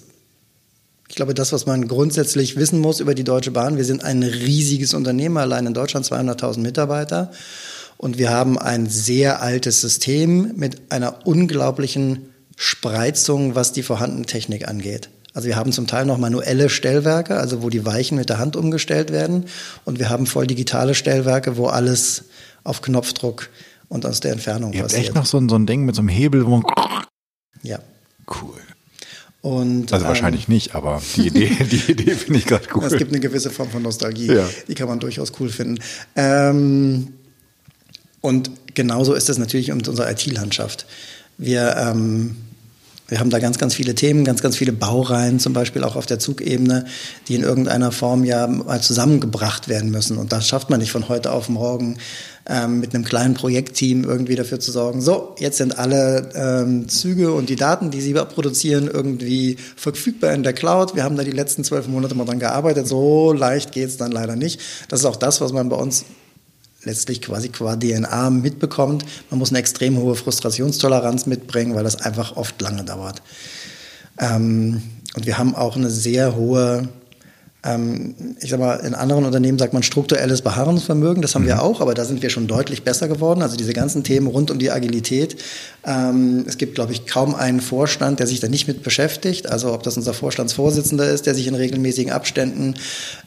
ich glaube, das, was man grundsätzlich wissen muss über die Deutsche Bahn, wir sind ein riesiges Unternehmen, allein in Deutschland 200.000 Mitarbeiter. Und wir haben ein sehr altes System mit einer unglaublichen Spreizung, was die vorhandene Technik angeht. Also wir haben zum Teil noch manuelle Stellwerke, also wo die Weichen mit der Hand umgestellt werden. Und wir haben voll digitale Stellwerke, wo alles auf Knopfdruck und aus der Entfernung Ihr passiert. Habt echt noch so ein, so ein Ding mit so einem Hebel, wo Ja. Cool. Und, also wahrscheinlich ähm, nicht, aber die Idee, die Idee finde ich gerade cool. Es gibt eine gewisse Form von Nostalgie, ja. die kann man durchaus cool finden. Ähm, und genauso ist es natürlich mit unserer IT-Landschaft. Wir, ähm, wir haben da ganz, ganz viele Themen, ganz, ganz viele Baureihen, zum Beispiel auch auf der Zugebene, die in irgendeiner Form ja mal zusammengebracht werden müssen. Und das schafft man nicht von heute auf morgen ähm, mit einem kleinen Projektteam irgendwie dafür zu sorgen, so, jetzt sind alle ähm, Züge und die Daten, die sie produzieren, irgendwie verfügbar in der Cloud. Wir haben da die letzten zwölf Monate mal dran gearbeitet. So leicht geht's dann leider nicht. Das ist auch das, was man bei uns letztlich quasi qua DNA mitbekommt. Man muss eine extrem hohe Frustrationstoleranz mitbringen, weil das einfach oft lange dauert. Ähm, und wir haben auch eine sehr hohe ich sag mal, in anderen Unternehmen sagt man strukturelles Beharrungsvermögen, das haben mhm. wir auch, aber da sind wir schon deutlich besser geworden. Also diese ganzen Themen rund um die Agilität. Ähm, es gibt, glaube ich, kaum einen Vorstand, der sich da nicht mit beschäftigt. Also ob das unser Vorstandsvorsitzender ist, der sich in regelmäßigen Abständen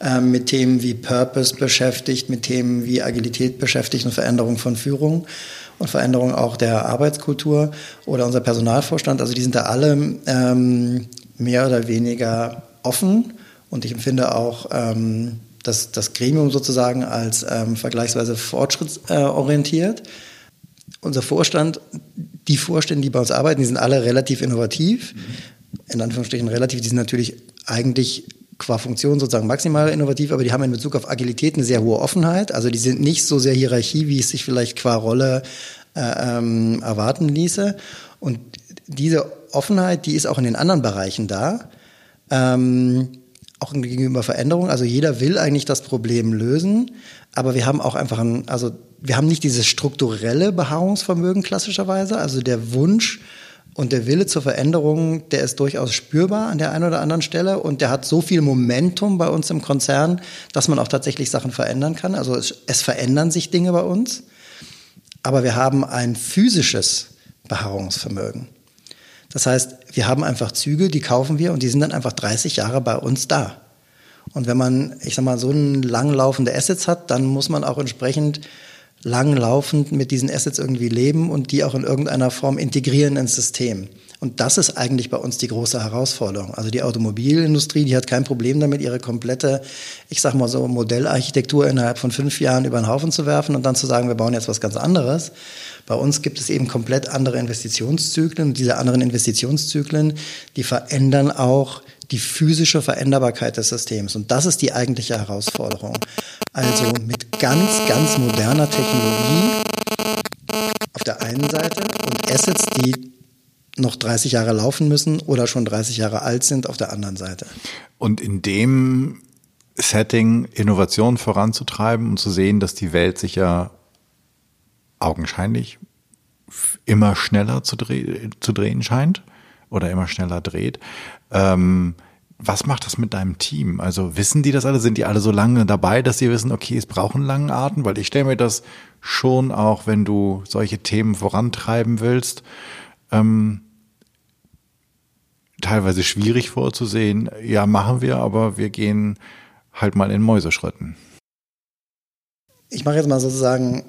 ähm, mit Themen wie Purpose beschäftigt, mit Themen wie Agilität beschäftigt und Veränderung von Führung und Veränderung auch der Arbeitskultur oder unser Personalvorstand. Also die sind da alle ähm, mehr oder weniger offen und ich empfinde auch ähm, das, das Gremium sozusagen als ähm, vergleichsweise fortschrittsorientiert. Unser Vorstand, die Vorstände, die bei uns arbeiten, die sind alle relativ innovativ. Mhm. In Anführungsstrichen relativ, die sind natürlich eigentlich qua Funktion sozusagen maximal innovativ, aber die haben in Bezug auf Agilität eine sehr hohe Offenheit. Also die sind nicht so sehr Hierarchie, wie es sich vielleicht qua Rolle äh, ähm, erwarten ließe. Und diese Offenheit, die ist auch in den anderen Bereichen da. Ähm, auch gegenüber Veränderungen. Also jeder will eigentlich das Problem lösen, aber wir haben auch einfach ein, also wir haben nicht dieses strukturelle Beharrungsvermögen klassischerweise, also der Wunsch Und der Wille zur Veränderung, der ist durchaus spürbar an der einen oder anderen Stelle und der hat so viel Momentum bei uns im Konzern, dass man auch tatsächlich Sachen verändern kann. Also es, es verändern sich Dinge bei uns, aber wir haben ein physisches Beharrungsvermögen. Das heißt, wir haben einfach Züge, die kaufen wir und die sind dann einfach 30 Jahre bei uns da. Und wenn man, ich sag mal, so ein langlaufende Assets hat, dann muss man auch entsprechend langlaufend mit diesen Assets irgendwie leben und die auch in irgendeiner Form integrieren ins System. Und das ist eigentlich bei uns die große Herausforderung. Also die Automobilindustrie, die hat kein Problem damit, ihre komplette, ich sag mal so, Modellarchitektur innerhalb von fünf Jahren über den Haufen zu werfen und dann zu sagen, wir bauen jetzt was ganz anderes. Bei uns gibt es eben komplett andere Investitionszyklen und diese anderen Investitionszyklen, die verändern auch die physische Veränderbarkeit des Systems. Und das ist die eigentliche Herausforderung. Also mit ganz, ganz moderner Technologie auf der einen Seite und Assets, die noch 30 Jahre laufen müssen oder schon 30 Jahre alt sind auf der anderen Seite. Und in dem Setting Innovation voranzutreiben und zu sehen, dass die Welt sich ja augenscheinlich immer schneller zu, dreh zu drehen scheint oder immer schneller dreht. Ähm, was macht das mit deinem Team? Also wissen die das alle? Sind die alle so lange dabei, dass sie wissen, okay, es brauchen langen Atem? Weil ich stelle mir das schon auch, wenn du solche Themen vorantreiben willst, ähm, teilweise schwierig vorzusehen. Ja, machen wir, aber wir gehen halt mal in Mäuseschritten. Ich mache jetzt mal sozusagen,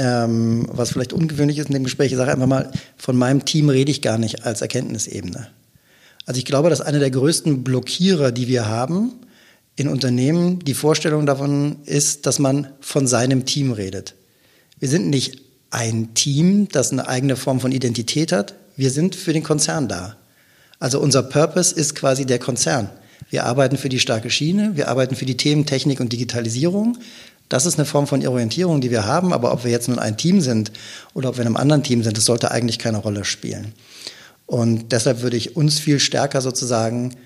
ähm, was vielleicht ungewöhnlich ist in dem Gespräch, ich sage einfach mal, von meinem Team rede ich gar nicht als Erkenntnisebene. Also ich glaube, dass einer der größten Blockierer, die wir haben in Unternehmen, die Vorstellung davon ist, dass man von seinem Team redet. Wir sind nicht ein Team, das eine eigene Form von Identität hat. Wir sind für den Konzern da. Also unser Purpose ist quasi der Konzern. Wir arbeiten für die starke Schiene, wir arbeiten für die Themen Technik und Digitalisierung. Das ist eine Form von Orientierung, die wir haben, aber ob wir jetzt nun ein Team sind oder ob wir in einem anderen Team sind, das sollte eigentlich keine Rolle spielen. Und deshalb würde ich uns viel stärker sozusagen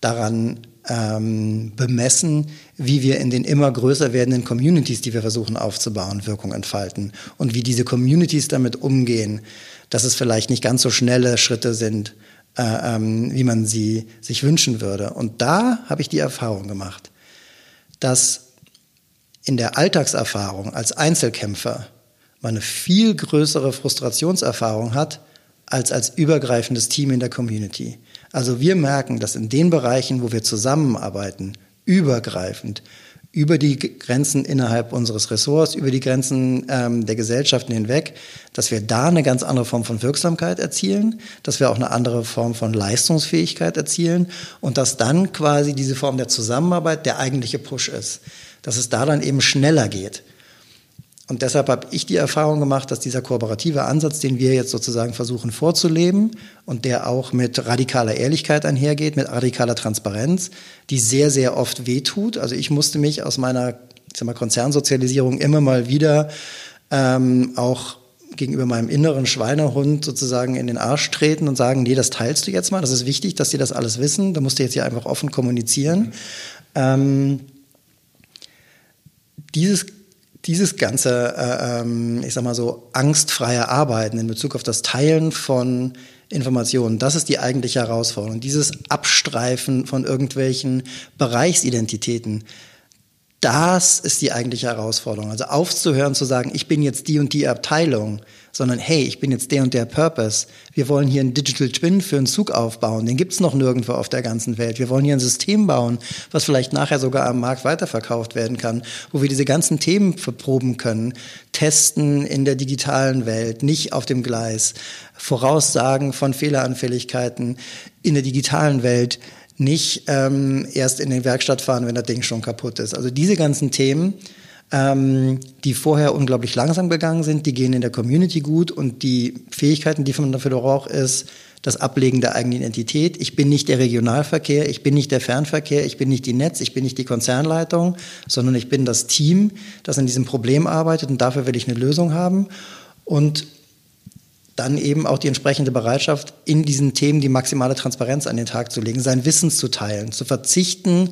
daran ähm, bemessen, wie wir in den immer größer werdenden Communities, die wir versuchen aufzubauen, Wirkung entfalten. Und wie diese Communities damit umgehen, dass es vielleicht nicht ganz so schnelle Schritte sind, äh, ähm, wie man sie sich wünschen würde. Und da habe ich die Erfahrung gemacht, dass in der Alltagserfahrung als Einzelkämpfer man eine viel größere Frustrationserfahrung hat, als als übergreifendes Team in der Community. Also wir merken, dass in den Bereichen, wo wir zusammenarbeiten, übergreifend, über die Grenzen innerhalb unseres Ressorts, über die Grenzen ähm, der Gesellschaften hinweg, dass wir da eine ganz andere Form von Wirksamkeit erzielen, dass wir auch eine andere Form von Leistungsfähigkeit erzielen und dass dann quasi diese Form der Zusammenarbeit der eigentliche Push ist, dass es da dann eben schneller geht. Und deshalb habe ich die Erfahrung gemacht, dass dieser kooperative Ansatz, den wir jetzt sozusagen versuchen vorzuleben und der auch mit radikaler Ehrlichkeit einhergeht, mit radikaler Transparenz, die sehr, sehr oft wehtut. Also ich musste mich aus meiner ich sag mal, Konzernsozialisierung immer mal wieder ähm, auch gegenüber meinem inneren Schweinehund sozusagen in den Arsch treten und sagen, nee, das teilst du jetzt mal, das ist wichtig, dass die das alles wissen, da musst du jetzt hier einfach offen kommunizieren. Mhm. Ähm, dieses dieses ganze, äh, ähm, ich sag mal so, angstfreie Arbeiten in Bezug auf das Teilen von Informationen, das ist die eigentliche Herausforderung. Dieses Abstreifen von irgendwelchen Bereichsidentitäten, das ist die eigentliche Herausforderung. Also aufzuhören zu sagen, ich bin jetzt die und die Abteilung, sondern hey, ich bin jetzt der und der Purpose. Wir wollen hier einen Digital Twin für einen Zug aufbauen. Den gibt's noch nirgendwo auf der ganzen Welt. Wir wollen hier ein System bauen, was vielleicht nachher sogar am Markt weiterverkauft werden kann, wo wir diese ganzen Themen verproben können, testen in der digitalen Welt, nicht auf dem Gleis, Voraussagen von Fehleranfälligkeiten in der digitalen Welt nicht ähm, erst in den Werkstatt fahren, wenn das Ding schon kaputt ist. Also diese ganzen Themen, ähm, die vorher unglaublich langsam gegangen sind, die gehen in der Community gut und die Fähigkeiten, die man dafür braucht, ist das Ablegen der eigenen Identität. Ich bin nicht der Regionalverkehr, ich bin nicht der Fernverkehr, ich bin nicht die Netz, ich bin nicht die Konzernleitung, sondern ich bin das Team, das an diesem Problem arbeitet und dafür will ich eine Lösung haben. Und dann eben auch die entsprechende Bereitschaft, in diesen Themen die maximale Transparenz an den Tag zu legen, sein Wissen zu teilen, zu verzichten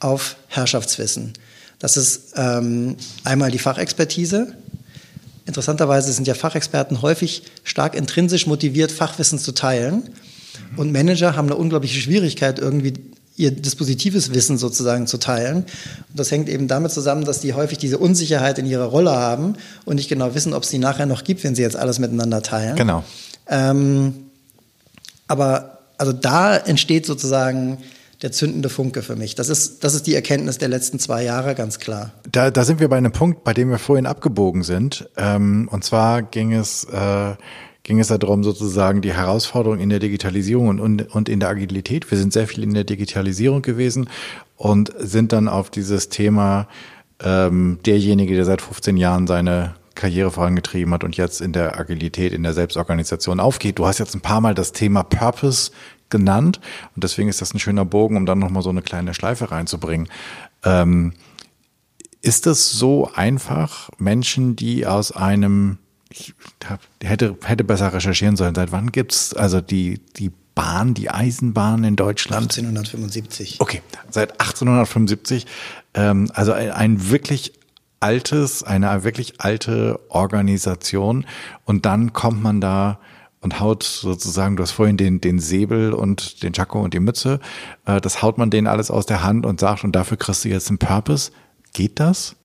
auf Herrschaftswissen. Das ist ähm, einmal die Fachexpertise, interessanterweise sind ja Fachexperten häufig stark intrinsisch motiviert, Fachwissen zu teilen. Und Manager haben eine unglaubliche Schwierigkeit, irgendwie ihr dispositives Wissen sozusagen zu teilen. Und das hängt eben damit zusammen, dass die häufig diese Unsicherheit in ihrer Rolle haben und nicht genau wissen, ob es die nachher noch gibt, wenn sie jetzt alles miteinander teilen. Genau. Ähm, aber also da entsteht sozusagen der zündende Funke für mich. Das ist, das ist die Erkenntnis der letzten zwei Jahre, ganz klar. Da, da sind wir bei einem Punkt, bei dem wir vorhin abgebogen sind. Ähm, und zwar ging es, äh, ging es darum, sozusagen die Herausforderung in der Digitalisierung und, und, und in der Agilität. Wir sind sehr viel in der Digitalisierung gewesen und sind dann auf dieses Thema ähm, derjenige, der seit 15 Jahren seine Karriere vorangetrieben hat und jetzt in der Agilität, in der Selbstorganisation aufgeht. Du hast jetzt ein paar Mal das Thema Purpose genannt und deswegen ist das ein schöner Bogen, um dann nochmal so eine kleine Schleife reinzubringen. Ähm, ist es so einfach, Menschen, die aus einem, ich hab, hätte, hätte besser recherchieren sollen, seit wann gibt's also die, die Bahn, die Eisenbahn in Deutschland? 1875. Okay, seit 1875. Ähm, also ein, ein wirklich altes, eine wirklich alte Organisation und dann kommt man da und haut sozusagen, du hast vorhin den, den Säbel und den Jacko und die Mütze, äh, das haut man denen alles aus der Hand und sagt, und dafür kriegst du jetzt einen Purpose. Geht das?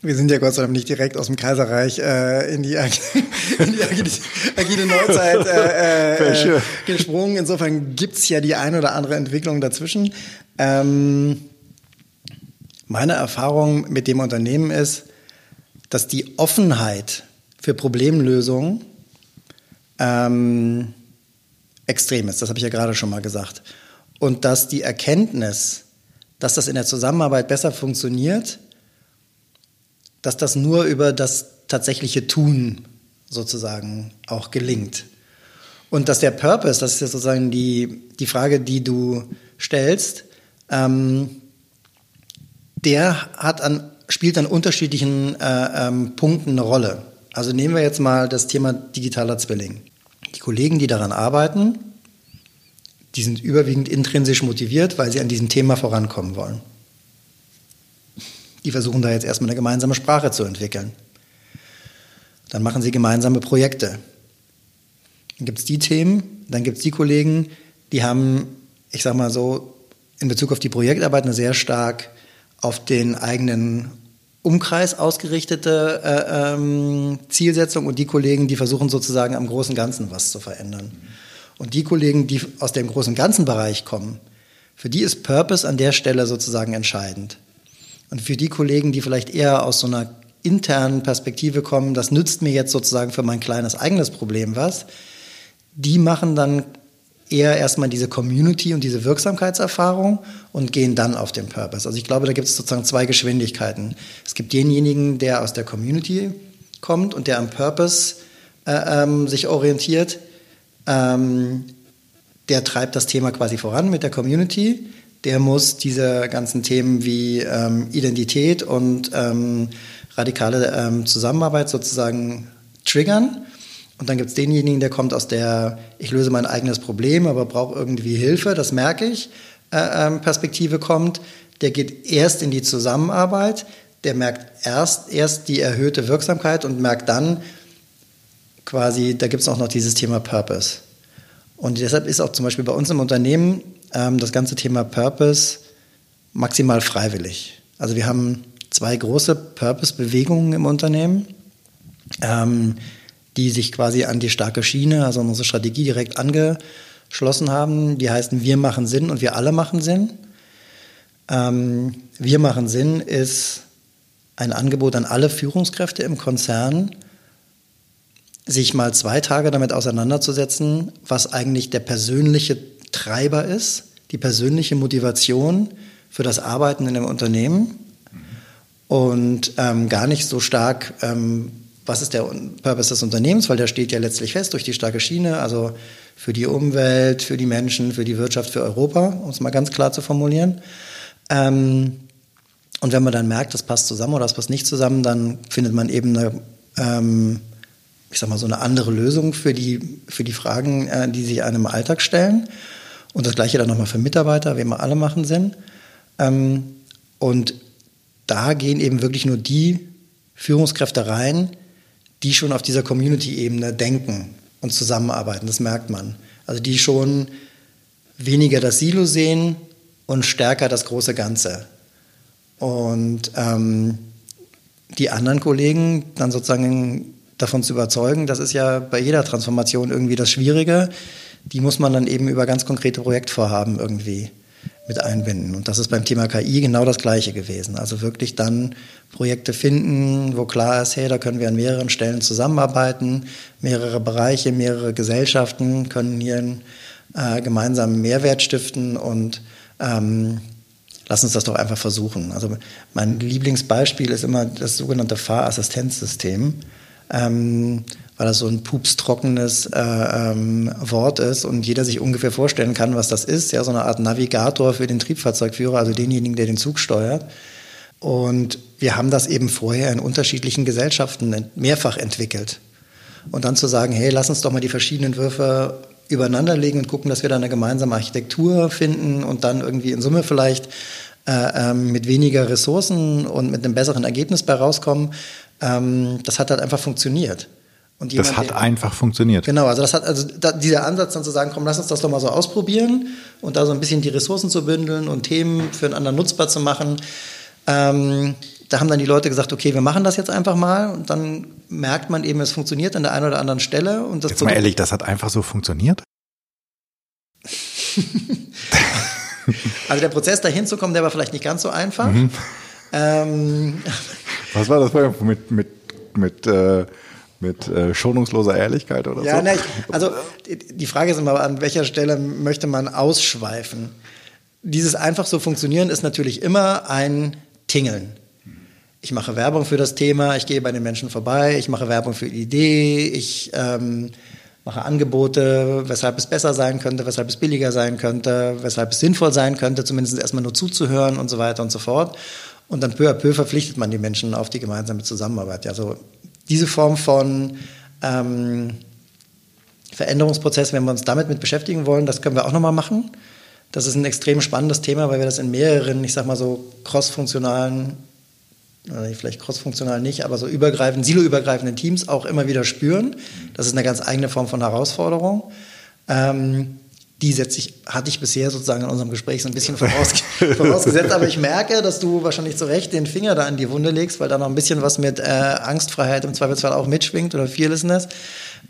Wir sind ja Gott sei Dank nicht direkt aus dem Kaiserreich äh, in die, in die agile, agile Neuzeit äh, äh, gesprungen. Insofern gibt's ja die eine oder andere Entwicklung dazwischen. Ähm, meine Erfahrung mit dem Unternehmen ist, dass die Offenheit für Problemlösungen ähm, extrem ist. Das habe ich ja gerade schon mal gesagt. Und dass die Erkenntnis, dass das in der Zusammenarbeit besser funktioniert, dass das nur über das tatsächliche Tun sozusagen auch gelingt. Und dass der Purpose, das ist ja sozusagen die, die Frage, die du stellst, ähm, der hat an, spielt an unterschiedlichen äh, ähm, Punkten eine Rolle. Also nehmen wir jetzt mal das Thema digitaler Zwilling. Die Kollegen, die daran arbeiten, die sind überwiegend intrinsisch motiviert, weil sie an diesem Thema vorankommen wollen. Die versuchen da jetzt erstmal eine gemeinsame Sprache zu entwickeln. Dann machen sie gemeinsame Projekte. Dann gibt es die Themen, dann gibt es die Kollegen, die haben, ich sag mal so, in Bezug auf die Projektarbeit eine sehr stark auf den eigenen Umkreis ausgerichtete äh, ähm, Zielsetzung und die Kollegen, die versuchen sozusagen am großen Ganzen was zu verändern. Und die Kollegen, die aus dem großen Ganzen Bereich kommen, für die ist Purpose an der Stelle sozusagen entscheidend. Und für die Kollegen, die vielleicht eher aus so einer internen Perspektive kommen, das nützt mir jetzt sozusagen für mein kleines eigenes Problem was, die machen dann eher erstmal diese Community und diese Wirksamkeitserfahrung und gehen dann auf den Purpose. Also ich glaube, da gibt es sozusagen zwei Geschwindigkeiten. Es gibt denjenigen, der aus der Community kommt und der am Purpose äh, ähm, sich orientiert. Ähm, der treibt das Thema quasi voran mit der Community. Der muss diese ganzen Themen wie ähm, Identität und ähm, radikale ähm, Zusammenarbeit sozusagen triggern und dann gibt es denjenigen, der kommt aus der, ich löse mein eigenes Problem, aber brauche irgendwie Hilfe, das merke ich, äh, ähm, Perspektive kommt. Der geht erst in die Zusammenarbeit, der merkt erst, erst die erhöhte Wirksamkeit und merkt dann quasi, da gibt es auch noch dieses Thema Purpose. Und deshalb ist auch zum Beispiel bei uns im Unternehmen ähm, das ganze Thema Purpose maximal freiwillig. Also wir haben zwei große Purpose-Bewegungen im Unternehmen. Ähm, die sich quasi an die starke Schiene, also an unsere Strategie direkt angeschlossen haben. Die heißen Wir machen Sinn und wir alle machen Sinn. Ähm, wir machen Sinn ist ein Angebot an alle Führungskräfte im Konzern, sich mal zwei Tage damit auseinanderzusetzen, was eigentlich der persönliche Treiber ist, die persönliche Motivation für das Arbeiten in einem Unternehmen und ähm, gar nicht so stark ähm, was ist der Purpose des Unternehmens, weil der steht ja letztlich fest durch die starke Schiene, also für die Umwelt, für die Menschen, für die Wirtschaft, für Europa, um es mal ganz klar zu formulieren. Ähm, und wenn man dann merkt, das passt zusammen oder das passt nicht zusammen, dann findet man eben eine, ähm, ich sag mal, so eine andere Lösung für die, für die Fragen, äh, die sich einem im Alltag stellen. Und das Gleiche dann nochmal für Mitarbeiter, wie immer alle machen Sinn. Ähm, und da gehen eben wirklich nur die Führungskräfte rein, die schon auf dieser Community-Ebene denken und zusammenarbeiten. Das merkt man. Also die schon weniger das Silo sehen und stärker das große Ganze. Und ähm, die anderen Kollegen dann sozusagen davon zu überzeugen, das ist ja bei jeder Transformation irgendwie das Schwierige. Die muss man dann eben über ganz konkrete Projektvorhaben irgendwie mit einbinden. Und das ist beim Thema KI genau das Gleiche gewesen. Also wirklich dann Projekte finden, wo klar ist, hey, da können wir an mehreren Stellen zusammenarbeiten, mehrere Bereiche, mehrere Gesellschaften können hier einen äh, gemeinsamen Mehrwert stiften und ähm, lass uns das doch einfach versuchen. Also mein Lieblingsbeispiel ist immer das sogenannte Fahrassistenzsystem. Ähm, weil das so ein pupstrockenes äh, ähm, Wort ist und jeder sich ungefähr vorstellen kann, was das ist. Ja, so eine Art Navigator für den Triebfahrzeugführer, also denjenigen, der den Zug steuert. Und wir haben das eben vorher in unterschiedlichen Gesellschaften mehrfach entwickelt. Und dann zu sagen, hey, lass uns doch mal die verschiedenen Würfe übereinander legen und gucken, dass wir da eine gemeinsame Architektur finden und dann irgendwie in Summe vielleicht äh, ähm, mit weniger Ressourcen und mit einem besseren Ergebnis bei rauskommen. Ähm, das hat halt einfach funktioniert. Jemand, das hat der, einfach funktioniert. Genau, also das hat also da, dieser Ansatz dann zu sagen, komm, lass uns das doch mal so ausprobieren und da so ein bisschen die Ressourcen zu bündeln und Themen für einen anderen nutzbar zu machen. Ähm, da haben dann die Leute gesagt, okay, wir machen das jetzt einfach mal und dann merkt man eben, es funktioniert an der einen oder anderen Stelle. Und das jetzt mal ehrlich, das hat einfach so funktioniert? also der Prozess dahin zu kommen, der war vielleicht nicht ganz so einfach. Mhm. Ähm, Was war das mit, mit, mit äh mit äh, schonungsloser Ehrlichkeit oder ja, so? Ja, also die Frage ist immer, an welcher Stelle möchte man ausschweifen? Dieses einfach so funktionieren ist natürlich immer ein Tingeln. Ich mache Werbung für das Thema, ich gehe bei den Menschen vorbei, ich mache Werbung für die Idee, ich ähm, mache Angebote, weshalb es besser sein könnte, weshalb es billiger sein könnte, weshalb es sinnvoll sein könnte, zumindest erstmal nur zuzuhören und so weiter und so fort. Und dann peu à peu verpflichtet man die Menschen auf die gemeinsame Zusammenarbeit. Also diese Form von ähm, Veränderungsprozess, wenn wir uns damit mit beschäftigen wollen, das können wir auch nochmal machen. Das ist ein extrem spannendes Thema, weil wir das in mehreren, ich sag mal so crossfunktionalen, vielleicht crossfunktional nicht, aber so übergreifend, siloübergreifenden Teams auch immer wieder spüren. Das ist eine ganz eigene Form von Herausforderung. Ähm, die setze ich, hatte ich bisher sozusagen in unserem Gespräch so ein bisschen voraus, vorausgesetzt. Aber ich merke, dass du wahrscheinlich zu Recht den Finger da an die Wunde legst, weil da noch ein bisschen was mit äh, Angstfreiheit im Zweifelsfall auch mitschwingt oder Fearlessness.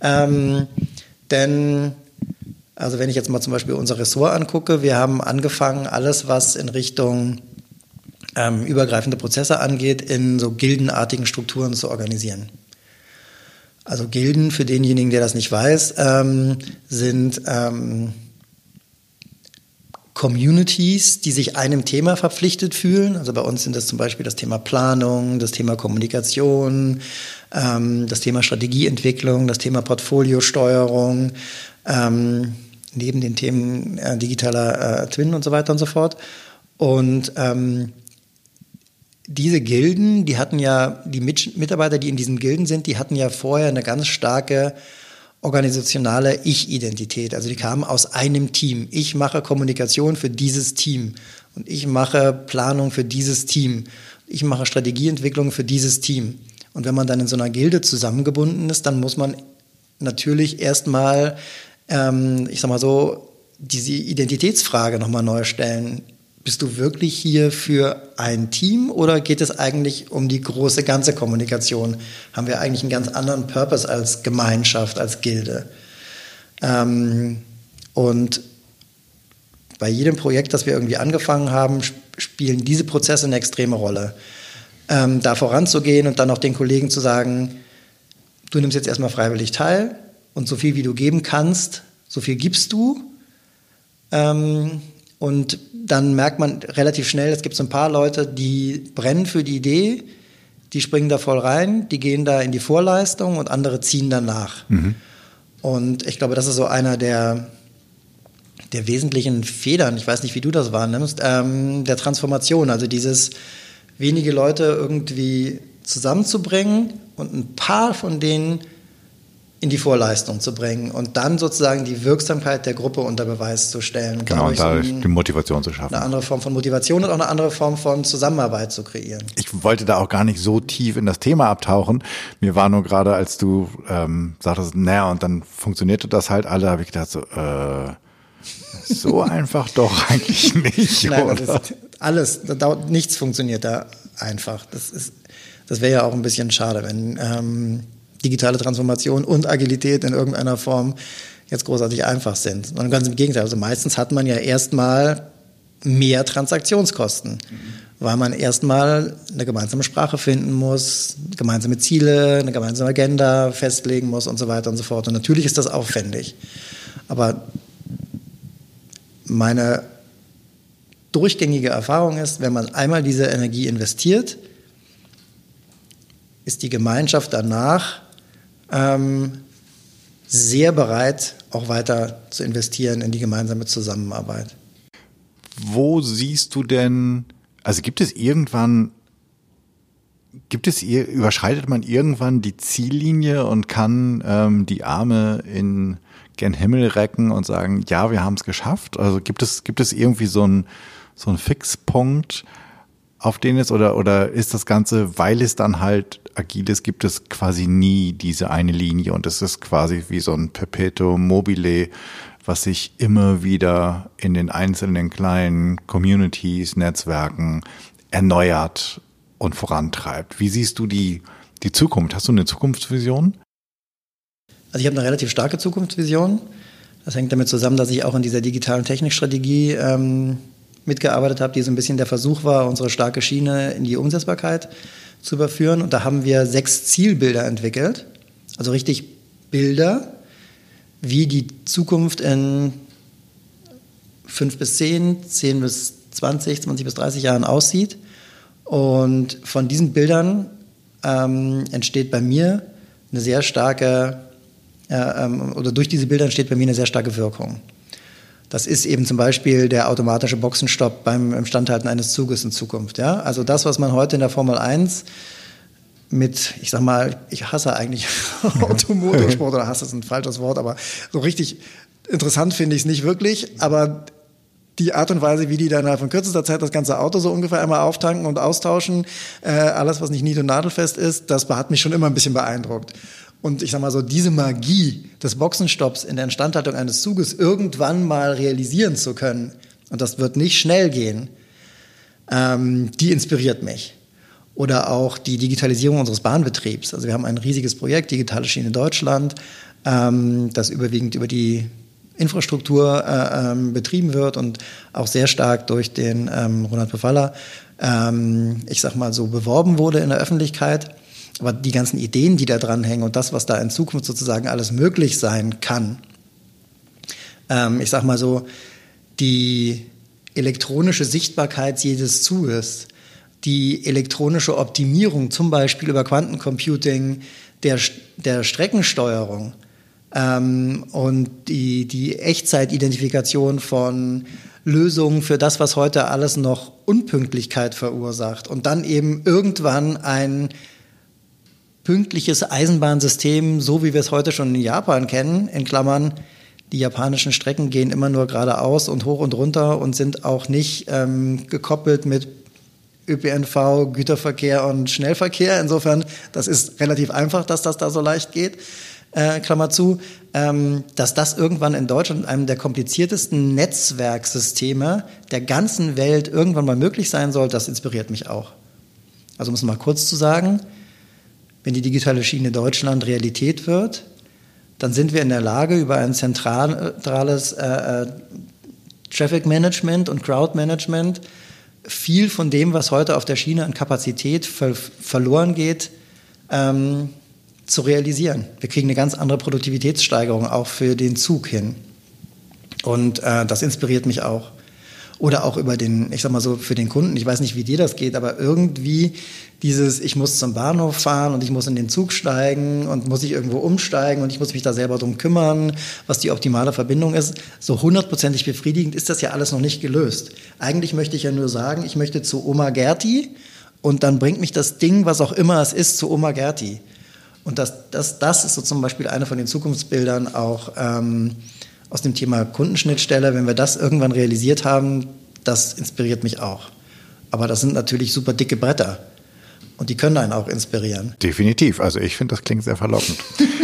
Ähm, denn, also wenn ich jetzt mal zum Beispiel unser Ressort angucke, wir haben angefangen, alles, was in Richtung ähm, übergreifende Prozesse angeht, in so gildenartigen Strukturen zu organisieren. Also Gilden, für denjenigen, der das nicht weiß, ähm, sind ähm, Communities, die sich einem Thema verpflichtet fühlen. Also bei uns sind das zum Beispiel das Thema Planung, das Thema Kommunikation, ähm, das Thema Strategieentwicklung, das Thema Portfoliosteuerung, ähm, neben den Themen äh, digitaler äh, Twin und so weiter und so fort. Und ähm, diese Gilden, die hatten ja, die Mitarbeiter, die in diesen Gilden sind, die hatten ja vorher eine ganz starke organisationale Ich-Identität. Also die kamen aus einem Team. Ich mache Kommunikation für dieses Team und ich mache Planung für dieses Team. Ich mache Strategieentwicklung für dieses Team. Und wenn man dann in so einer Gilde zusammengebunden ist, dann muss man natürlich erstmal, ähm, ich sag mal so, diese Identitätsfrage nochmal neu stellen bist du wirklich hier für ein Team oder geht es eigentlich um die große ganze Kommunikation? Haben wir eigentlich einen ganz anderen Purpose als Gemeinschaft, als Gilde? Ähm, und bei jedem Projekt, das wir irgendwie angefangen haben, spielen diese Prozesse eine extreme Rolle. Ähm, da voranzugehen und dann auch den Kollegen zu sagen, du nimmst jetzt erstmal freiwillig teil und so viel wie du geben kannst, so viel gibst du. Ähm, und dann merkt man relativ schnell, es gibt so ein paar Leute, die brennen für die Idee, die springen da voll rein, die gehen da in die Vorleistung und andere ziehen danach. Mhm. Und ich glaube, das ist so einer der, der wesentlichen Federn, ich weiß nicht, wie du das wahrnimmst, ähm, der Transformation. Also dieses wenige Leute irgendwie zusammenzubringen und ein paar von denen in die Vorleistung zu bringen und dann sozusagen die Wirksamkeit der Gruppe unter Beweis zu stellen. Genau, und dadurch so die Motivation zu schaffen. Eine andere Form von Motivation und auch eine andere Form von Zusammenarbeit zu kreieren. Ich wollte da auch gar nicht so tief in das Thema abtauchen. Mir war nur gerade, als du ähm, sagtest, naja, und dann funktionierte das halt alle, habe ich gedacht so, äh, so einfach doch eigentlich nicht. Nein, oder? alles, da dauert, nichts funktioniert da einfach. Das ist, das wäre ja auch ein bisschen schade, wenn ähm, digitale Transformation und Agilität in irgendeiner Form jetzt großartig einfach sind. Sondern ganz im Gegenteil. Also meistens hat man ja erstmal mehr Transaktionskosten, mhm. weil man erstmal eine gemeinsame Sprache finden muss, gemeinsame Ziele, eine gemeinsame Agenda festlegen muss und so weiter und so fort. Und natürlich ist das aufwendig. Aber meine durchgängige Erfahrung ist, wenn man einmal diese Energie investiert, ist die Gemeinschaft danach ähm, sehr bereit, auch weiter zu investieren in die gemeinsame Zusammenarbeit. Wo siehst du denn, also gibt es irgendwann, gibt es, überschreitet man irgendwann die Ziellinie und kann ähm, die Arme in gen Himmel recken und sagen, ja, wir haben es geschafft? Also gibt es, gibt es irgendwie so einen so einen Fixpunkt, auf den es oder, oder ist das Ganze, weil es dann halt agil ist, gibt es quasi nie diese eine Linie und es ist quasi wie so ein Perpetuum mobile, was sich immer wieder in den einzelnen kleinen Communities, Netzwerken erneuert und vorantreibt. Wie siehst du die, die Zukunft? Hast du eine Zukunftsvision? Also ich habe eine relativ starke Zukunftsvision. Das hängt damit zusammen, dass ich auch in dieser digitalen Technikstrategie ähm, mitgearbeitet habe, die so ein bisschen der Versuch war, unsere starke Schiene in die Umsetzbarkeit zu überführen. Und da haben wir sechs Zielbilder entwickelt, also richtig Bilder, wie die Zukunft in fünf bis zehn, zehn bis 20, 20 bis 30 Jahren aussieht. Und von diesen Bildern ähm, entsteht bei mir eine sehr starke, äh, ähm, oder durch diese Bilder entsteht bei mir eine sehr starke Wirkung. Das ist eben zum Beispiel der automatische Boxenstopp beim Instandhalten eines Zuges in Zukunft. Ja? Also das, was man heute in der Formel 1 mit, ich sag mal, ich hasse eigentlich Automotorsport oder hasse ist ein falsches Wort, aber so richtig interessant finde ich es nicht wirklich. Aber die Art und Weise, wie die dann innerhalb von kürzester Zeit das ganze Auto so ungefähr einmal auftanken und austauschen, äh, alles, was nicht nied- und nadelfest ist, das hat mich schon immer ein bisschen beeindruckt. Und ich sag mal so, diese Magie des Boxenstopps in der Instandhaltung eines Zuges irgendwann mal realisieren zu können, und das wird nicht schnell gehen, ähm, die inspiriert mich. Oder auch die Digitalisierung unseres Bahnbetriebs. Also wir haben ein riesiges Projekt, Digitale Schiene Deutschland, ähm, das überwiegend über die Infrastruktur äh, ähm, betrieben wird und auch sehr stark durch den ähm, Ronald Befaller, ähm, ich sag mal so, beworben wurde in der Öffentlichkeit. Aber die ganzen Ideen, die da dranhängen und das, was da in Zukunft sozusagen alles möglich sein kann, ähm, ich sag mal so, die elektronische Sichtbarkeit jedes Zuges, die elektronische Optimierung, zum Beispiel über Quantencomputing der, der Streckensteuerung ähm, und die, die Echtzeitidentifikation von Lösungen für das, was heute alles noch Unpünktlichkeit verursacht. Und dann eben irgendwann ein pünktliches Eisenbahnsystem, so wie wir es heute schon in Japan kennen, in Klammern, die japanischen Strecken gehen immer nur geradeaus und hoch und runter und sind auch nicht ähm, gekoppelt mit ÖPNV, Güterverkehr und Schnellverkehr. Insofern, das ist relativ einfach, dass das da so leicht geht. Äh, Klammer zu, ähm, dass das irgendwann in Deutschland einem der kompliziertesten Netzwerksysteme der ganzen Welt irgendwann mal möglich sein soll, das inspiriert mich auch. Also um es mal kurz zu sagen, wenn die digitale Schiene Deutschland Realität wird, dann sind wir in der Lage, über ein zentrales äh, äh, Traffic Management und Crowd Management viel von dem, was heute auf der Schiene an Kapazität ver verloren geht, ähm, zu realisieren. Wir kriegen eine ganz andere Produktivitätssteigerung auch für den Zug hin. Und äh, das inspiriert mich auch. Oder auch über den, ich sag mal so, für den Kunden, ich weiß nicht, wie dir das geht, aber irgendwie dieses, ich muss zum Bahnhof fahren und ich muss in den Zug steigen und muss ich irgendwo umsteigen und ich muss mich da selber drum kümmern, was die optimale Verbindung ist. So hundertprozentig befriedigend ist das ja alles noch nicht gelöst. Eigentlich möchte ich ja nur sagen, ich möchte zu Oma Gerti und dann bringt mich das Ding, was auch immer es ist, zu Oma Gerti. Und das, das, das ist so zum Beispiel eine von den Zukunftsbildern auch ähm, aus dem Thema Kundenschnittstelle. Wenn wir das irgendwann realisiert haben, das inspiriert mich auch. Aber das sind natürlich super dicke Bretter. Und die können einen auch inspirieren. Definitiv. Also ich finde, das klingt sehr verlockend.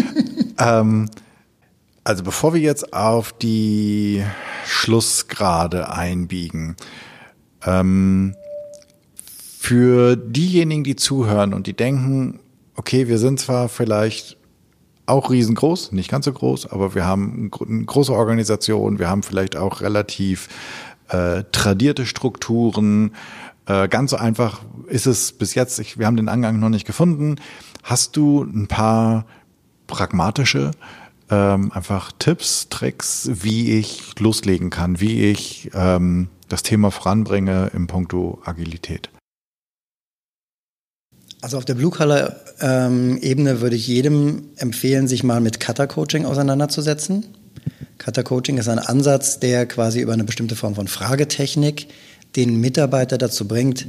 ähm, also bevor wir jetzt auf die Schlussgrade einbiegen, ähm, für diejenigen, die zuhören und die denken, okay, wir sind zwar vielleicht auch riesengroß, nicht ganz so groß, aber wir haben eine große Organisation, wir haben vielleicht auch relativ äh, tradierte Strukturen. Äh, ganz so einfach ist es bis jetzt, ich, wir haben den Angang noch nicht gefunden. Hast du ein paar pragmatische ähm, einfach Tipps, Tricks, wie ich loslegen kann, wie ich ähm, das Thema voranbringe im Punkto Agilität? Also auf der Blue-Color-Ebene ähm, würde ich jedem empfehlen, sich mal mit Cutter-Coaching auseinanderzusetzen. Cutter-Coaching ist ein Ansatz, der quasi über eine bestimmte Form von Fragetechnik den Mitarbeiter dazu bringt,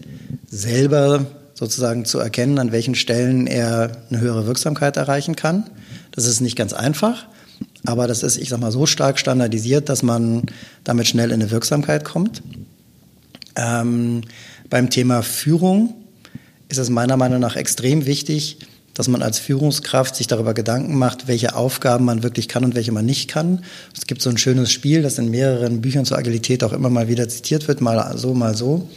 selber sozusagen zu erkennen, an welchen Stellen er eine höhere Wirksamkeit erreichen kann. Das ist nicht ganz einfach, aber das ist, ich sag mal, so stark standardisiert, dass man damit schnell in eine Wirksamkeit kommt. Ähm, beim Thema Führung ist es meiner Meinung nach extrem wichtig, dass man als Führungskraft sich darüber Gedanken macht, welche Aufgaben man wirklich kann und welche man nicht kann. Es gibt so ein schönes Spiel, das in mehreren Büchern zur Agilität auch immer mal wieder zitiert wird, mal so, mal so,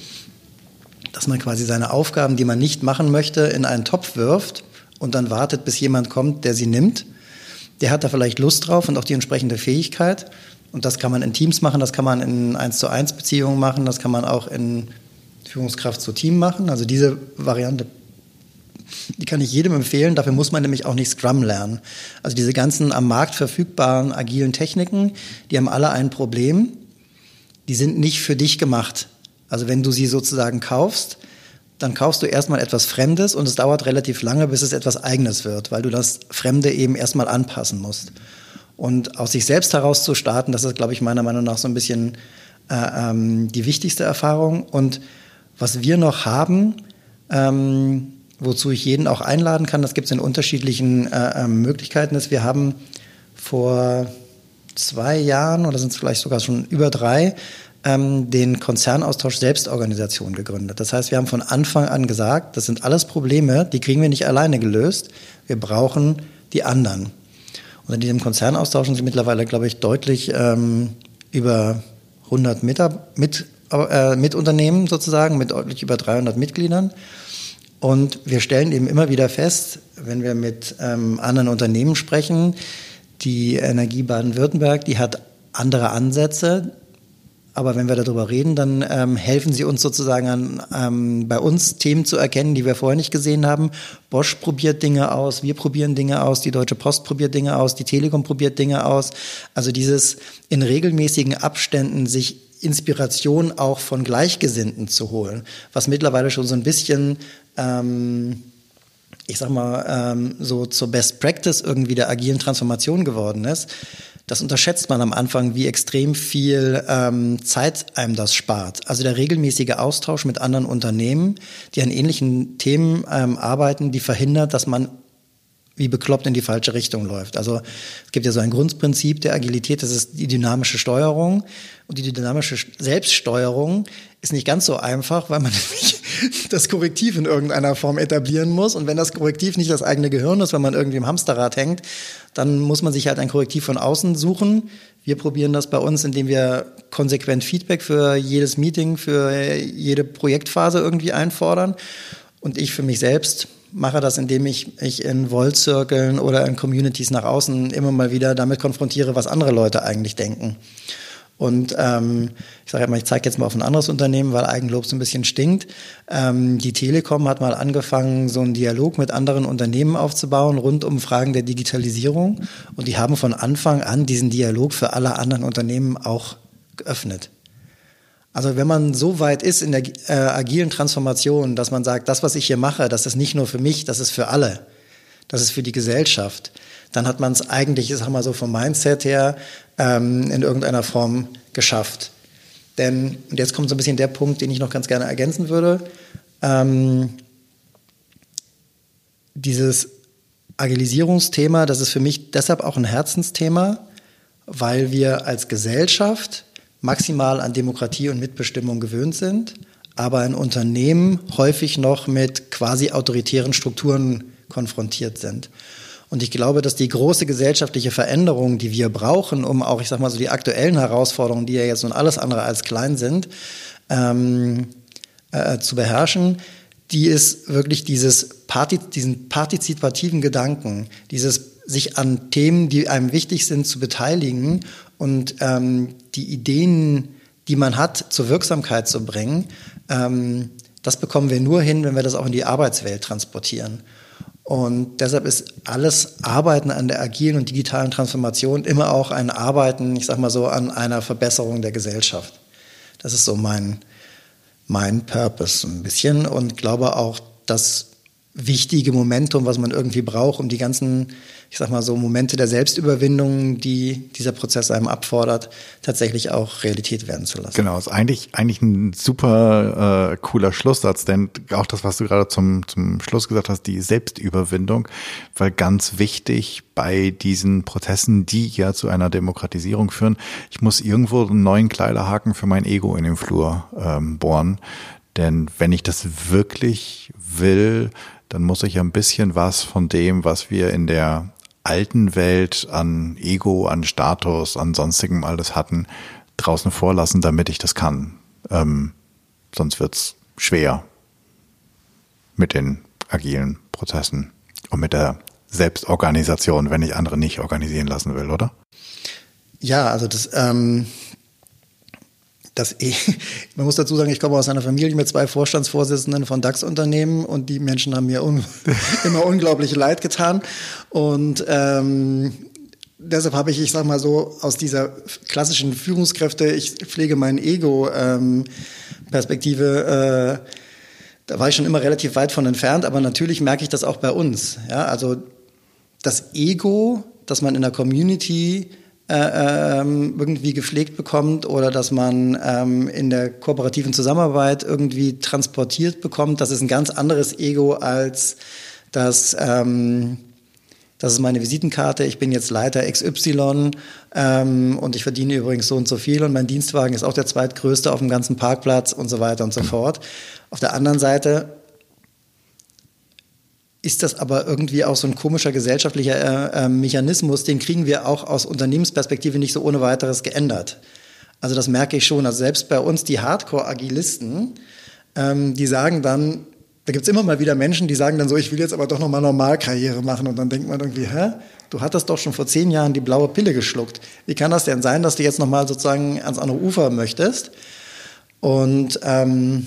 dass man quasi seine Aufgaben, die man nicht machen möchte, in einen Topf wirft und dann wartet, bis jemand kommt, der sie nimmt. Der hat da vielleicht Lust drauf und auch die entsprechende Fähigkeit. Und das kann man in Teams machen, das kann man in 1 zu 1 Beziehungen machen, das kann man auch in Führungskraft zu Team machen. Also diese Variante, die kann ich jedem empfehlen. Dafür muss man nämlich auch nicht Scrum lernen. Also diese ganzen am Markt verfügbaren agilen Techniken, die haben alle ein Problem. Die sind nicht für dich gemacht. Also wenn du sie sozusagen kaufst, dann kaufst du erstmal etwas Fremdes und es dauert relativ lange, bis es etwas Eigenes wird, weil du das Fremde eben erstmal anpassen musst. Und aus sich selbst heraus zu starten, das ist, glaube ich, meiner Meinung nach so ein bisschen äh, ähm, die wichtigste Erfahrung. Und was wir noch haben, ähm, wozu ich jeden auch einladen kann, das gibt es in unterschiedlichen äh, ähm, Möglichkeiten, ist, wir haben vor zwei Jahren oder sind es vielleicht sogar schon über drei, ähm, den Konzernaustausch Selbstorganisation gegründet. Das heißt, wir haben von Anfang an gesagt, das sind alles Probleme, die kriegen wir nicht alleine gelöst. Wir brauchen die anderen. Und in diesem Konzernaustausch sind mittlerweile, glaube ich, deutlich ähm, über 100 Mitarbeiter mit äh, mit Unternehmen sozusagen, mit deutlich über 300 Mitgliedern. Und wir stellen eben immer wieder fest, wenn wir mit ähm, anderen Unternehmen sprechen, die Energie Baden-Württemberg, die hat andere Ansätze. Aber wenn wir darüber reden, dann ähm, helfen sie uns sozusagen an, ähm, bei uns Themen zu erkennen, die wir vorher nicht gesehen haben. Bosch probiert Dinge aus, wir probieren Dinge aus, die Deutsche Post probiert Dinge aus, die Telekom probiert Dinge aus. Also dieses in regelmäßigen Abständen sich Inspiration auch von Gleichgesinnten zu holen, was mittlerweile schon so ein bisschen, ähm, ich sag mal, ähm, so zur Best Practice irgendwie der agilen Transformation geworden ist. Das unterschätzt man am Anfang, wie extrem viel ähm, Zeit einem das spart. Also der regelmäßige Austausch mit anderen Unternehmen, die an ähnlichen Themen ähm, arbeiten, die verhindert, dass man wie bekloppt in die falsche Richtung läuft. Also es gibt ja so ein Grundprinzip der Agilität, das ist die dynamische Steuerung. Und die dynamische Selbststeuerung ist nicht ganz so einfach, weil man das Korrektiv in irgendeiner Form etablieren muss. Und wenn das Korrektiv nicht das eigene Gehirn ist, wenn man irgendwie im Hamsterrad hängt, dann muss man sich halt ein Korrektiv von außen suchen. Wir probieren das bei uns, indem wir konsequent Feedback für jedes Meeting, für jede Projektphase irgendwie einfordern. Und ich für mich selbst mache das, indem ich mich in Volt-Zirkeln oder in Communities nach außen immer mal wieder damit konfrontiere, was andere Leute eigentlich denken. Und ähm, ich sage mal, ich zeige jetzt mal auf ein anderes Unternehmen, weil Eigenlob so ein bisschen stinkt. Ähm, die Telekom hat mal angefangen, so einen Dialog mit anderen Unternehmen aufzubauen rund um Fragen der Digitalisierung. Und die haben von Anfang an diesen Dialog für alle anderen Unternehmen auch geöffnet. Also wenn man so weit ist in der äh, agilen Transformation, dass man sagt, das, was ich hier mache, das ist nicht nur für mich, das ist für alle, das ist für die Gesellschaft, dann hat man es eigentlich, ich sag mal so vom Mindset her, ähm, in irgendeiner Form geschafft. Denn, und jetzt kommt so ein bisschen der Punkt, den ich noch ganz gerne ergänzen würde, ähm, dieses Agilisierungsthema, das ist für mich deshalb auch ein Herzensthema, weil wir als Gesellschaft maximal an Demokratie und Mitbestimmung gewöhnt sind, aber in Unternehmen häufig noch mit quasi autoritären Strukturen konfrontiert sind. Und ich glaube, dass die große gesellschaftliche Veränderung, die wir brauchen, um auch, ich sag mal so, die aktuellen Herausforderungen, die ja jetzt nun alles andere als klein sind, ähm, äh, zu beherrschen, die ist wirklich dieses Parti diesen partizipativen Gedanken, dieses sich an Themen, die einem wichtig sind, zu beteiligen und ähm, die Ideen, die man hat, zur Wirksamkeit zu bringen. Ähm, das bekommen wir nur hin, wenn wir das auch in die Arbeitswelt transportieren. Und deshalb ist alles Arbeiten an der agilen und digitalen Transformation immer auch ein Arbeiten, ich sag mal so, an einer Verbesserung der Gesellschaft. Das ist so mein, mein Purpose ein bisschen und glaube auch, dass wichtige Momentum, was man irgendwie braucht, um die ganzen, ich sag mal so, Momente der Selbstüberwindung, die dieser Prozess einem abfordert, tatsächlich auch Realität werden zu lassen. Genau, ist eigentlich, eigentlich ein super äh, cooler Schlusssatz, denn auch das, was du gerade zum, zum Schluss gesagt hast, die Selbstüberwindung, weil ganz wichtig bei diesen Prozessen, die ja zu einer Demokratisierung führen, ich muss irgendwo einen neuen Kleiderhaken für mein Ego in den Flur ähm, bohren. Denn wenn ich das wirklich will, dann muss ich ein bisschen was von dem, was wir in der alten Welt an Ego, an Status, an sonstigem alles hatten, draußen vorlassen, damit ich das kann. Ähm, sonst wird's schwer mit den agilen Prozessen und mit der Selbstorganisation, wenn ich andere nicht organisieren lassen will, oder? Ja, also das ähm, das, man muss dazu sagen, ich komme aus einer Familie mit zwei Vorstandsvorsitzenden von DAX-Unternehmen und die Menschen haben mir un immer unglaublich leid getan. Und ähm, deshalb habe ich, ich sag mal so, aus dieser klassischen Führungskräfte, ich pflege mein Ego-Perspektive, ähm, äh, da war ich schon immer relativ weit von entfernt, aber natürlich merke ich das auch bei uns. Ja, also das Ego, das man in der Community äh, ähm, irgendwie gepflegt bekommt oder dass man ähm, in der kooperativen Zusammenarbeit irgendwie transportiert bekommt, das ist ein ganz anderes Ego als das, ähm, das ist meine Visitenkarte, ich bin jetzt Leiter XY ähm, und ich verdiene übrigens so und so viel. Und mein Dienstwagen ist auch der zweitgrößte auf dem ganzen Parkplatz und so weiter und so fort. Auf der anderen Seite ist das aber irgendwie auch so ein komischer gesellschaftlicher äh, äh, Mechanismus, den kriegen wir auch aus Unternehmensperspektive nicht so ohne weiteres geändert. Also das merke ich schon. Also selbst bei uns die Hardcore-Agilisten, ähm, die sagen dann, da gibt's immer mal wieder Menschen, die sagen dann so, ich will jetzt aber doch nochmal Normalkarriere machen. Und dann denkt man irgendwie, hä? Du hattest doch schon vor zehn Jahren die blaue Pille geschluckt. Wie kann das denn sein, dass du jetzt nochmal sozusagen ans andere Ufer möchtest? Und ähm,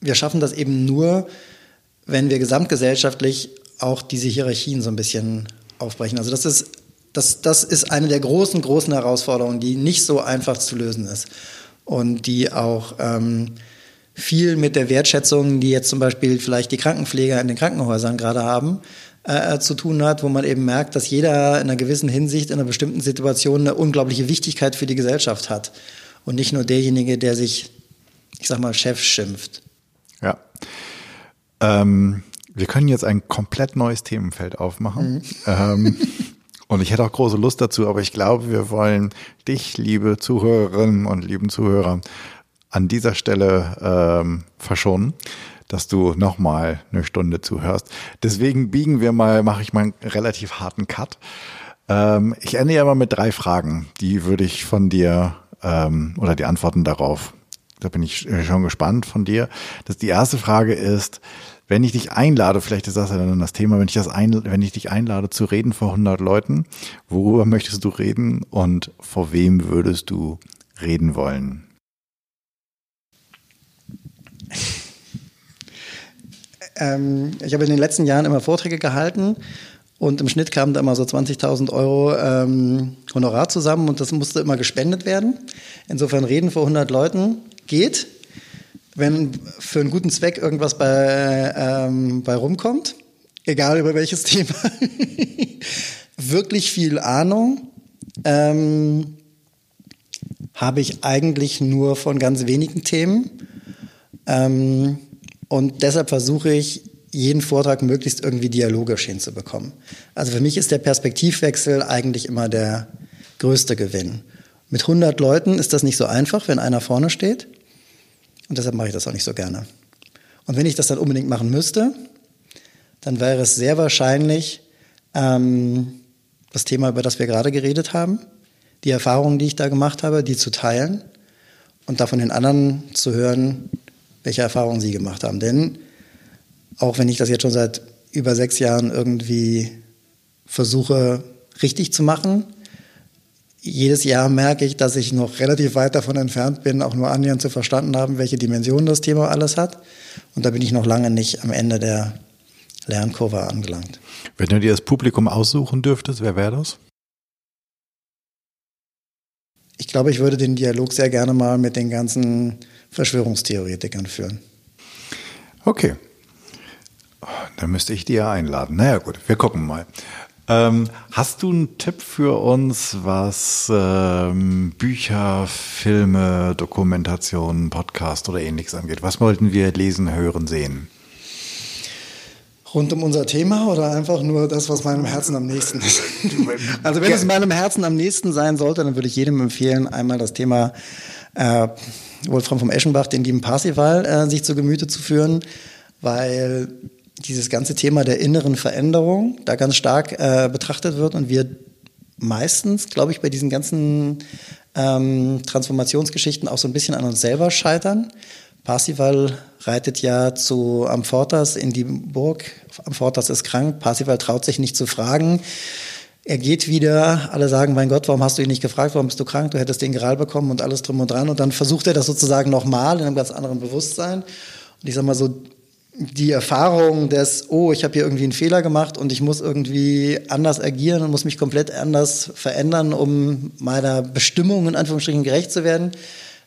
wir schaffen das eben nur, wenn wir gesamtgesellschaftlich auch diese Hierarchien so ein bisschen aufbrechen. Also das ist, das, das ist eine der großen, großen Herausforderungen, die nicht so einfach zu lösen ist und die auch ähm, viel mit der Wertschätzung, die jetzt zum Beispiel vielleicht die Krankenpfleger in den Krankenhäusern gerade haben, äh, zu tun hat, wo man eben merkt, dass jeder in einer gewissen Hinsicht in einer bestimmten Situation eine unglaubliche Wichtigkeit für die Gesellschaft hat und nicht nur derjenige, der sich, ich sag mal, Chef schimpft. Ja. Ähm, wir können jetzt ein komplett neues Themenfeld aufmachen. Mhm. Ähm, und ich hätte auch große Lust dazu, aber ich glaube, wir wollen dich, liebe Zuhörerinnen und lieben Zuhörer, an dieser Stelle ähm, verschonen, dass du nochmal eine Stunde zuhörst. Deswegen biegen wir mal, mache ich mal einen relativ harten Cut. Ähm, ich ende ja mal mit drei Fragen, die würde ich von dir ähm, oder die Antworten darauf da bin ich schon gespannt von dir. Das, die erste Frage ist, wenn ich dich einlade, vielleicht ist das ja dann das Thema, wenn ich das ein, wenn ich dich einlade zu reden vor 100 Leuten, worüber möchtest du reden und vor wem würdest du reden wollen? Ähm, ich habe in den letzten Jahren immer Vorträge gehalten und im Schnitt kamen da immer so 20.000 Euro ähm, Honorar zusammen und das musste immer gespendet werden. Insofern reden vor 100 Leuten geht, wenn für einen guten Zweck irgendwas bei, ähm, bei rumkommt, egal über welches Thema. Wirklich viel Ahnung ähm, habe ich eigentlich nur von ganz wenigen Themen. Ähm, und deshalb versuche ich jeden Vortrag möglichst irgendwie dialogisch hinzubekommen. Also für mich ist der Perspektivwechsel eigentlich immer der größte Gewinn. Mit 100 Leuten ist das nicht so einfach, wenn einer vorne steht. Und deshalb mache ich das auch nicht so gerne. Und wenn ich das dann unbedingt machen müsste, dann wäre es sehr wahrscheinlich ähm, das Thema, über das wir gerade geredet haben, die Erfahrungen, die ich da gemacht habe, die zu teilen und davon den anderen zu hören, welche Erfahrungen sie gemacht haben. Denn auch wenn ich das jetzt schon seit über sechs Jahren irgendwie versuche richtig zu machen, jedes Jahr merke ich, dass ich noch relativ weit davon entfernt bin, auch nur annähernd zu verstanden haben, welche Dimensionen das Thema alles hat. Und da bin ich noch lange nicht am Ende der Lernkurve angelangt. Wenn du dir das Publikum aussuchen dürftest, wer wäre das? Ich glaube, ich würde den Dialog sehr gerne mal mit den ganzen Verschwörungstheoretikern führen. Okay. Dann müsste ich die ja einladen. Naja, gut, wir gucken mal. Ähm, hast du einen Tipp für uns, was ähm, Bücher, Filme, Dokumentationen, Podcast oder ähnliches angeht? Was wollten wir lesen, hören, sehen? Rund um unser Thema oder einfach nur das, was meinem Herzen am nächsten ist? also wenn es meinem Herzen am nächsten sein sollte, dann würde ich jedem empfehlen, einmal das Thema äh, Wolfram vom Eschenbach, den lieben Parsival, äh, sich zu Gemüte zu führen, weil dieses ganze Thema der inneren Veränderung da ganz stark äh, betrachtet wird und wir meistens, glaube ich, bei diesen ganzen ähm, Transformationsgeschichten auch so ein bisschen an uns selber scheitern. Parsival reitet ja zu Amfortas in die Burg. Amfortas ist krank. Parsival traut sich nicht zu fragen. Er geht wieder, alle sagen, mein Gott, warum hast du ihn nicht gefragt, warum bist du krank, du hättest den Gral bekommen und alles drum und dran. Und dann versucht er das sozusagen nochmal in einem ganz anderen Bewusstsein. Und ich sag mal so, die Erfahrung des, oh, ich habe hier irgendwie einen Fehler gemacht und ich muss irgendwie anders agieren und muss mich komplett anders verändern, um meiner Bestimmung in Anführungsstrichen gerecht zu werden,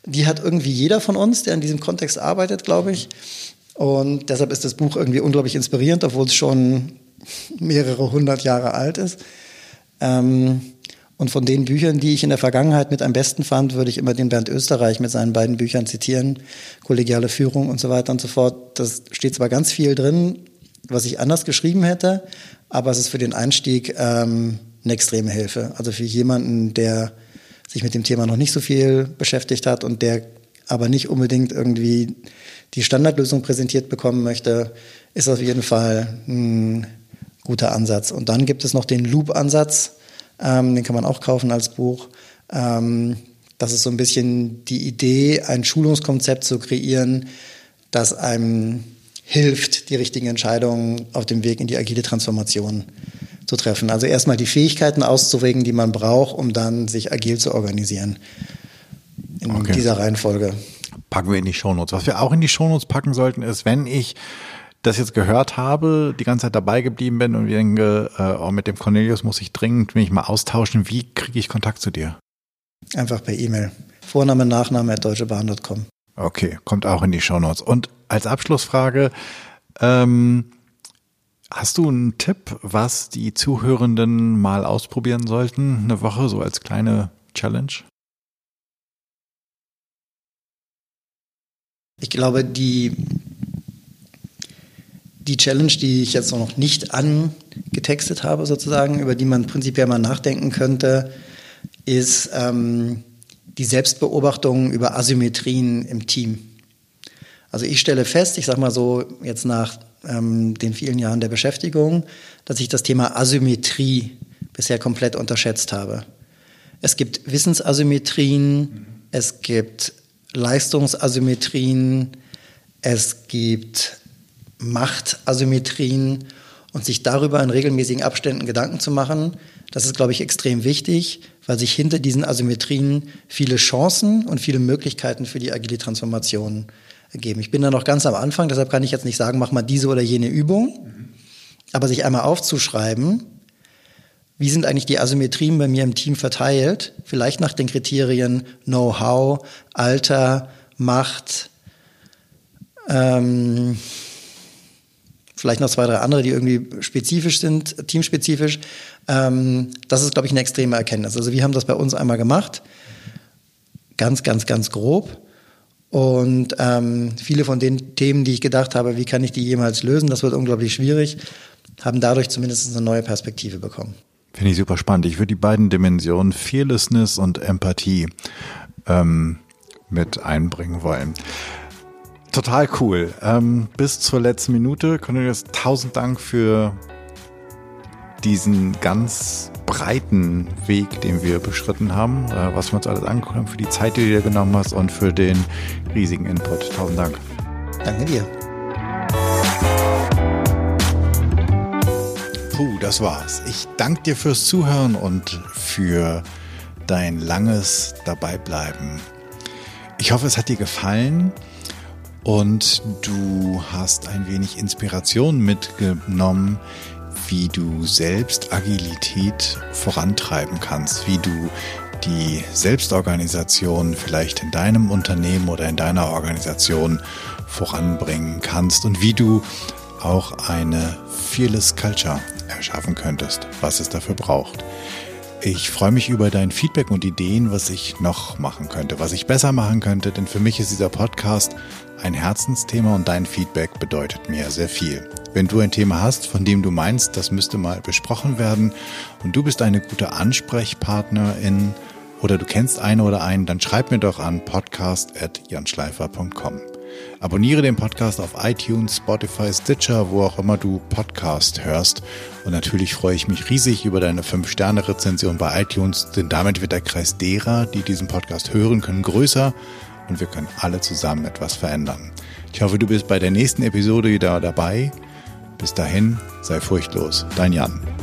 die hat irgendwie jeder von uns, der in diesem Kontext arbeitet, glaube ich. Und deshalb ist das Buch irgendwie unglaublich inspirierend, obwohl es schon mehrere hundert Jahre alt ist. Ähm, und von den Büchern, die ich in der Vergangenheit mit am besten fand, würde ich immer den Bernd Österreich mit seinen beiden Büchern zitieren, Kollegiale Führung und so weiter und so fort. Das steht zwar ganz viel drin, was ich anders geschrieben hätte, aber es ist für den Einstieg ähm, eine extreme Hilfe. Also für jemanden, der sich mit dem Thema noch nicht so viel beschäftigt hat und der aber nicht unbedingt irgendwie die Standardlösung präsentiert bekommen möchte, ist auf jeden Fall ein guter Ansatz. Und dann gibt es noch den Loop-Ansatz ähm, den kann man auch kaufen als Buch. Ähm, das ist so ein bisschen die Idee, ein Schulungskonzept zu kreieren, das einem hilft, die richtigen Entscheidungen auf dem Weg in die agile Transformation zu treffen. Also erstmal die Fähigkeiten auszuregen, die man braucht, um dann sich agil zu organisieren. In okay. dieser Reihenfolge. Packen wir in die Shownotes. Was wir auch in die Shownotes packen sollten, ist, wenn ich das jetzt gehört habe, die ganze Zeit dabei geblieben bin und denke, äh, oh, mit dem Cornelius muss ich dringend mich mal austauschen. Wie kriege ich Kontakt zu dir? Einfach per E-Mail. Vorname, Nachname at deutschebahn.com. Okay, kommt auch in die Shownotes. Und als Abschlussfrage, ähm, hast du einen Tipp, was die Zuhörenden mal ausprobieren sollten? Eine Woche, so als kleine Challenge? Ich glaube, die die Challenge, die ich jetzt noch nicht angetextet habe, sozusagen, über die man prinzipiell mal nachdenken könnte, ist ähm, die Selbstbeobachtung über Asymmetrien im Team. Also ich stelle fest, ich sage mal so jetzt nach ähm, den vielen Jahren der Beschäftigung, dass ich das Thema Asymmetrie bisher komplett unterschätzt habe. Es gibt Wissensasymmetrien, es gibt Leistungsasymmetrien, es gibt Machtasymmetrien und sich darüber in regelmäßigen Abständen Gedanken zu machen, das ist, glaube ich, extrem wichtig, weil sich hinter diesen Asymmetrien viele Chancen und viele Möglichkeiten für die agile Transformation ergeben. Ich bin da noch ganz am Anfang, deshalb kann ich jetzt nicht sagen, mach mal diese oder jene Übung, aber sich einmal aufzuschreiben, wie sind eigentlich die Asymmetrien bei mir im Team verteilt, vielleicht nach den Kriterien Know-how, Alter, Macht, ähm, vielleicht noch zwei, drei andere, die irgendwie spezifisch sind, teamspezifisch. Ähm, das ist, glaube ich, eine extreme Erkenntnis. Also wir haben das bei uns einmal gemacht, ganz, ganz, ganz grob. Und ähm, viele von den Themen, die ich gedacht habe, wie kann ich die jemals lösen, das wird unglaublich schwierig, haben dadurch zumindest eine neue Perspektive bekommen. Finde ich super spannend. Ich würde die beiden Dimensionen Fearlessness und Empathie ähm, mit einbringen wollen. Total cool. Ähm, bis zur letzten Minute. Cornelius, tausend Dank für diesen ganz breiten Weg, den wir beschritten haben, äh, was wir uns alles angeguckt haben, für die Zeit, die du dir genommen hast und für den riesigen Input. Tausend Dank. Danke dir. Puh, das war's. Ich danke dir fürs Zuhören und für dein langes Dabeibleiben. Ich hoffe, es hat dir gefallen und du hast ein wenig Inspiration mitgenommen, wie du selbst Agilität vorantreiben kannst, wie du die Selbstorganisation vielleicht in deinem Unternehmen oder in deiner Organisation voranbringen kannst und wie du auch eine Fearless Culture erschaffen könntest, was es dafür braucht. Ich freue mich über dein Feedback und Ideen, was ich noch machen könnte, was ich besser machen könnte, denn für mich ist dieser Podcast ein Herzensthema und dein Feedback bedeutet mir sehr viel. Wenn du ein Thema hast, von dem du meinst, das müsste mal besprochen werden und du bist eine gute Ansprechpartnerin oder du kennst eine oder einen, dann schreib mir doch an podcast.janschleifer.com. Abonniere den Podcast auf iTunes, Spotify, Stitcher, wo auch immer du Podcast hörst. Und natürlich freue ich mich riesig über deine 5-Sterne-Rezension bei iTunes, denn damit wird der Kreis derer, die diesen Podcast hören können, größer und wir können alle zusammen etwas verändern. Ich hoffe, du bist bei der nächsten Episode wieder dabei. Bis dahin, sei furchtlos. Dein Jan.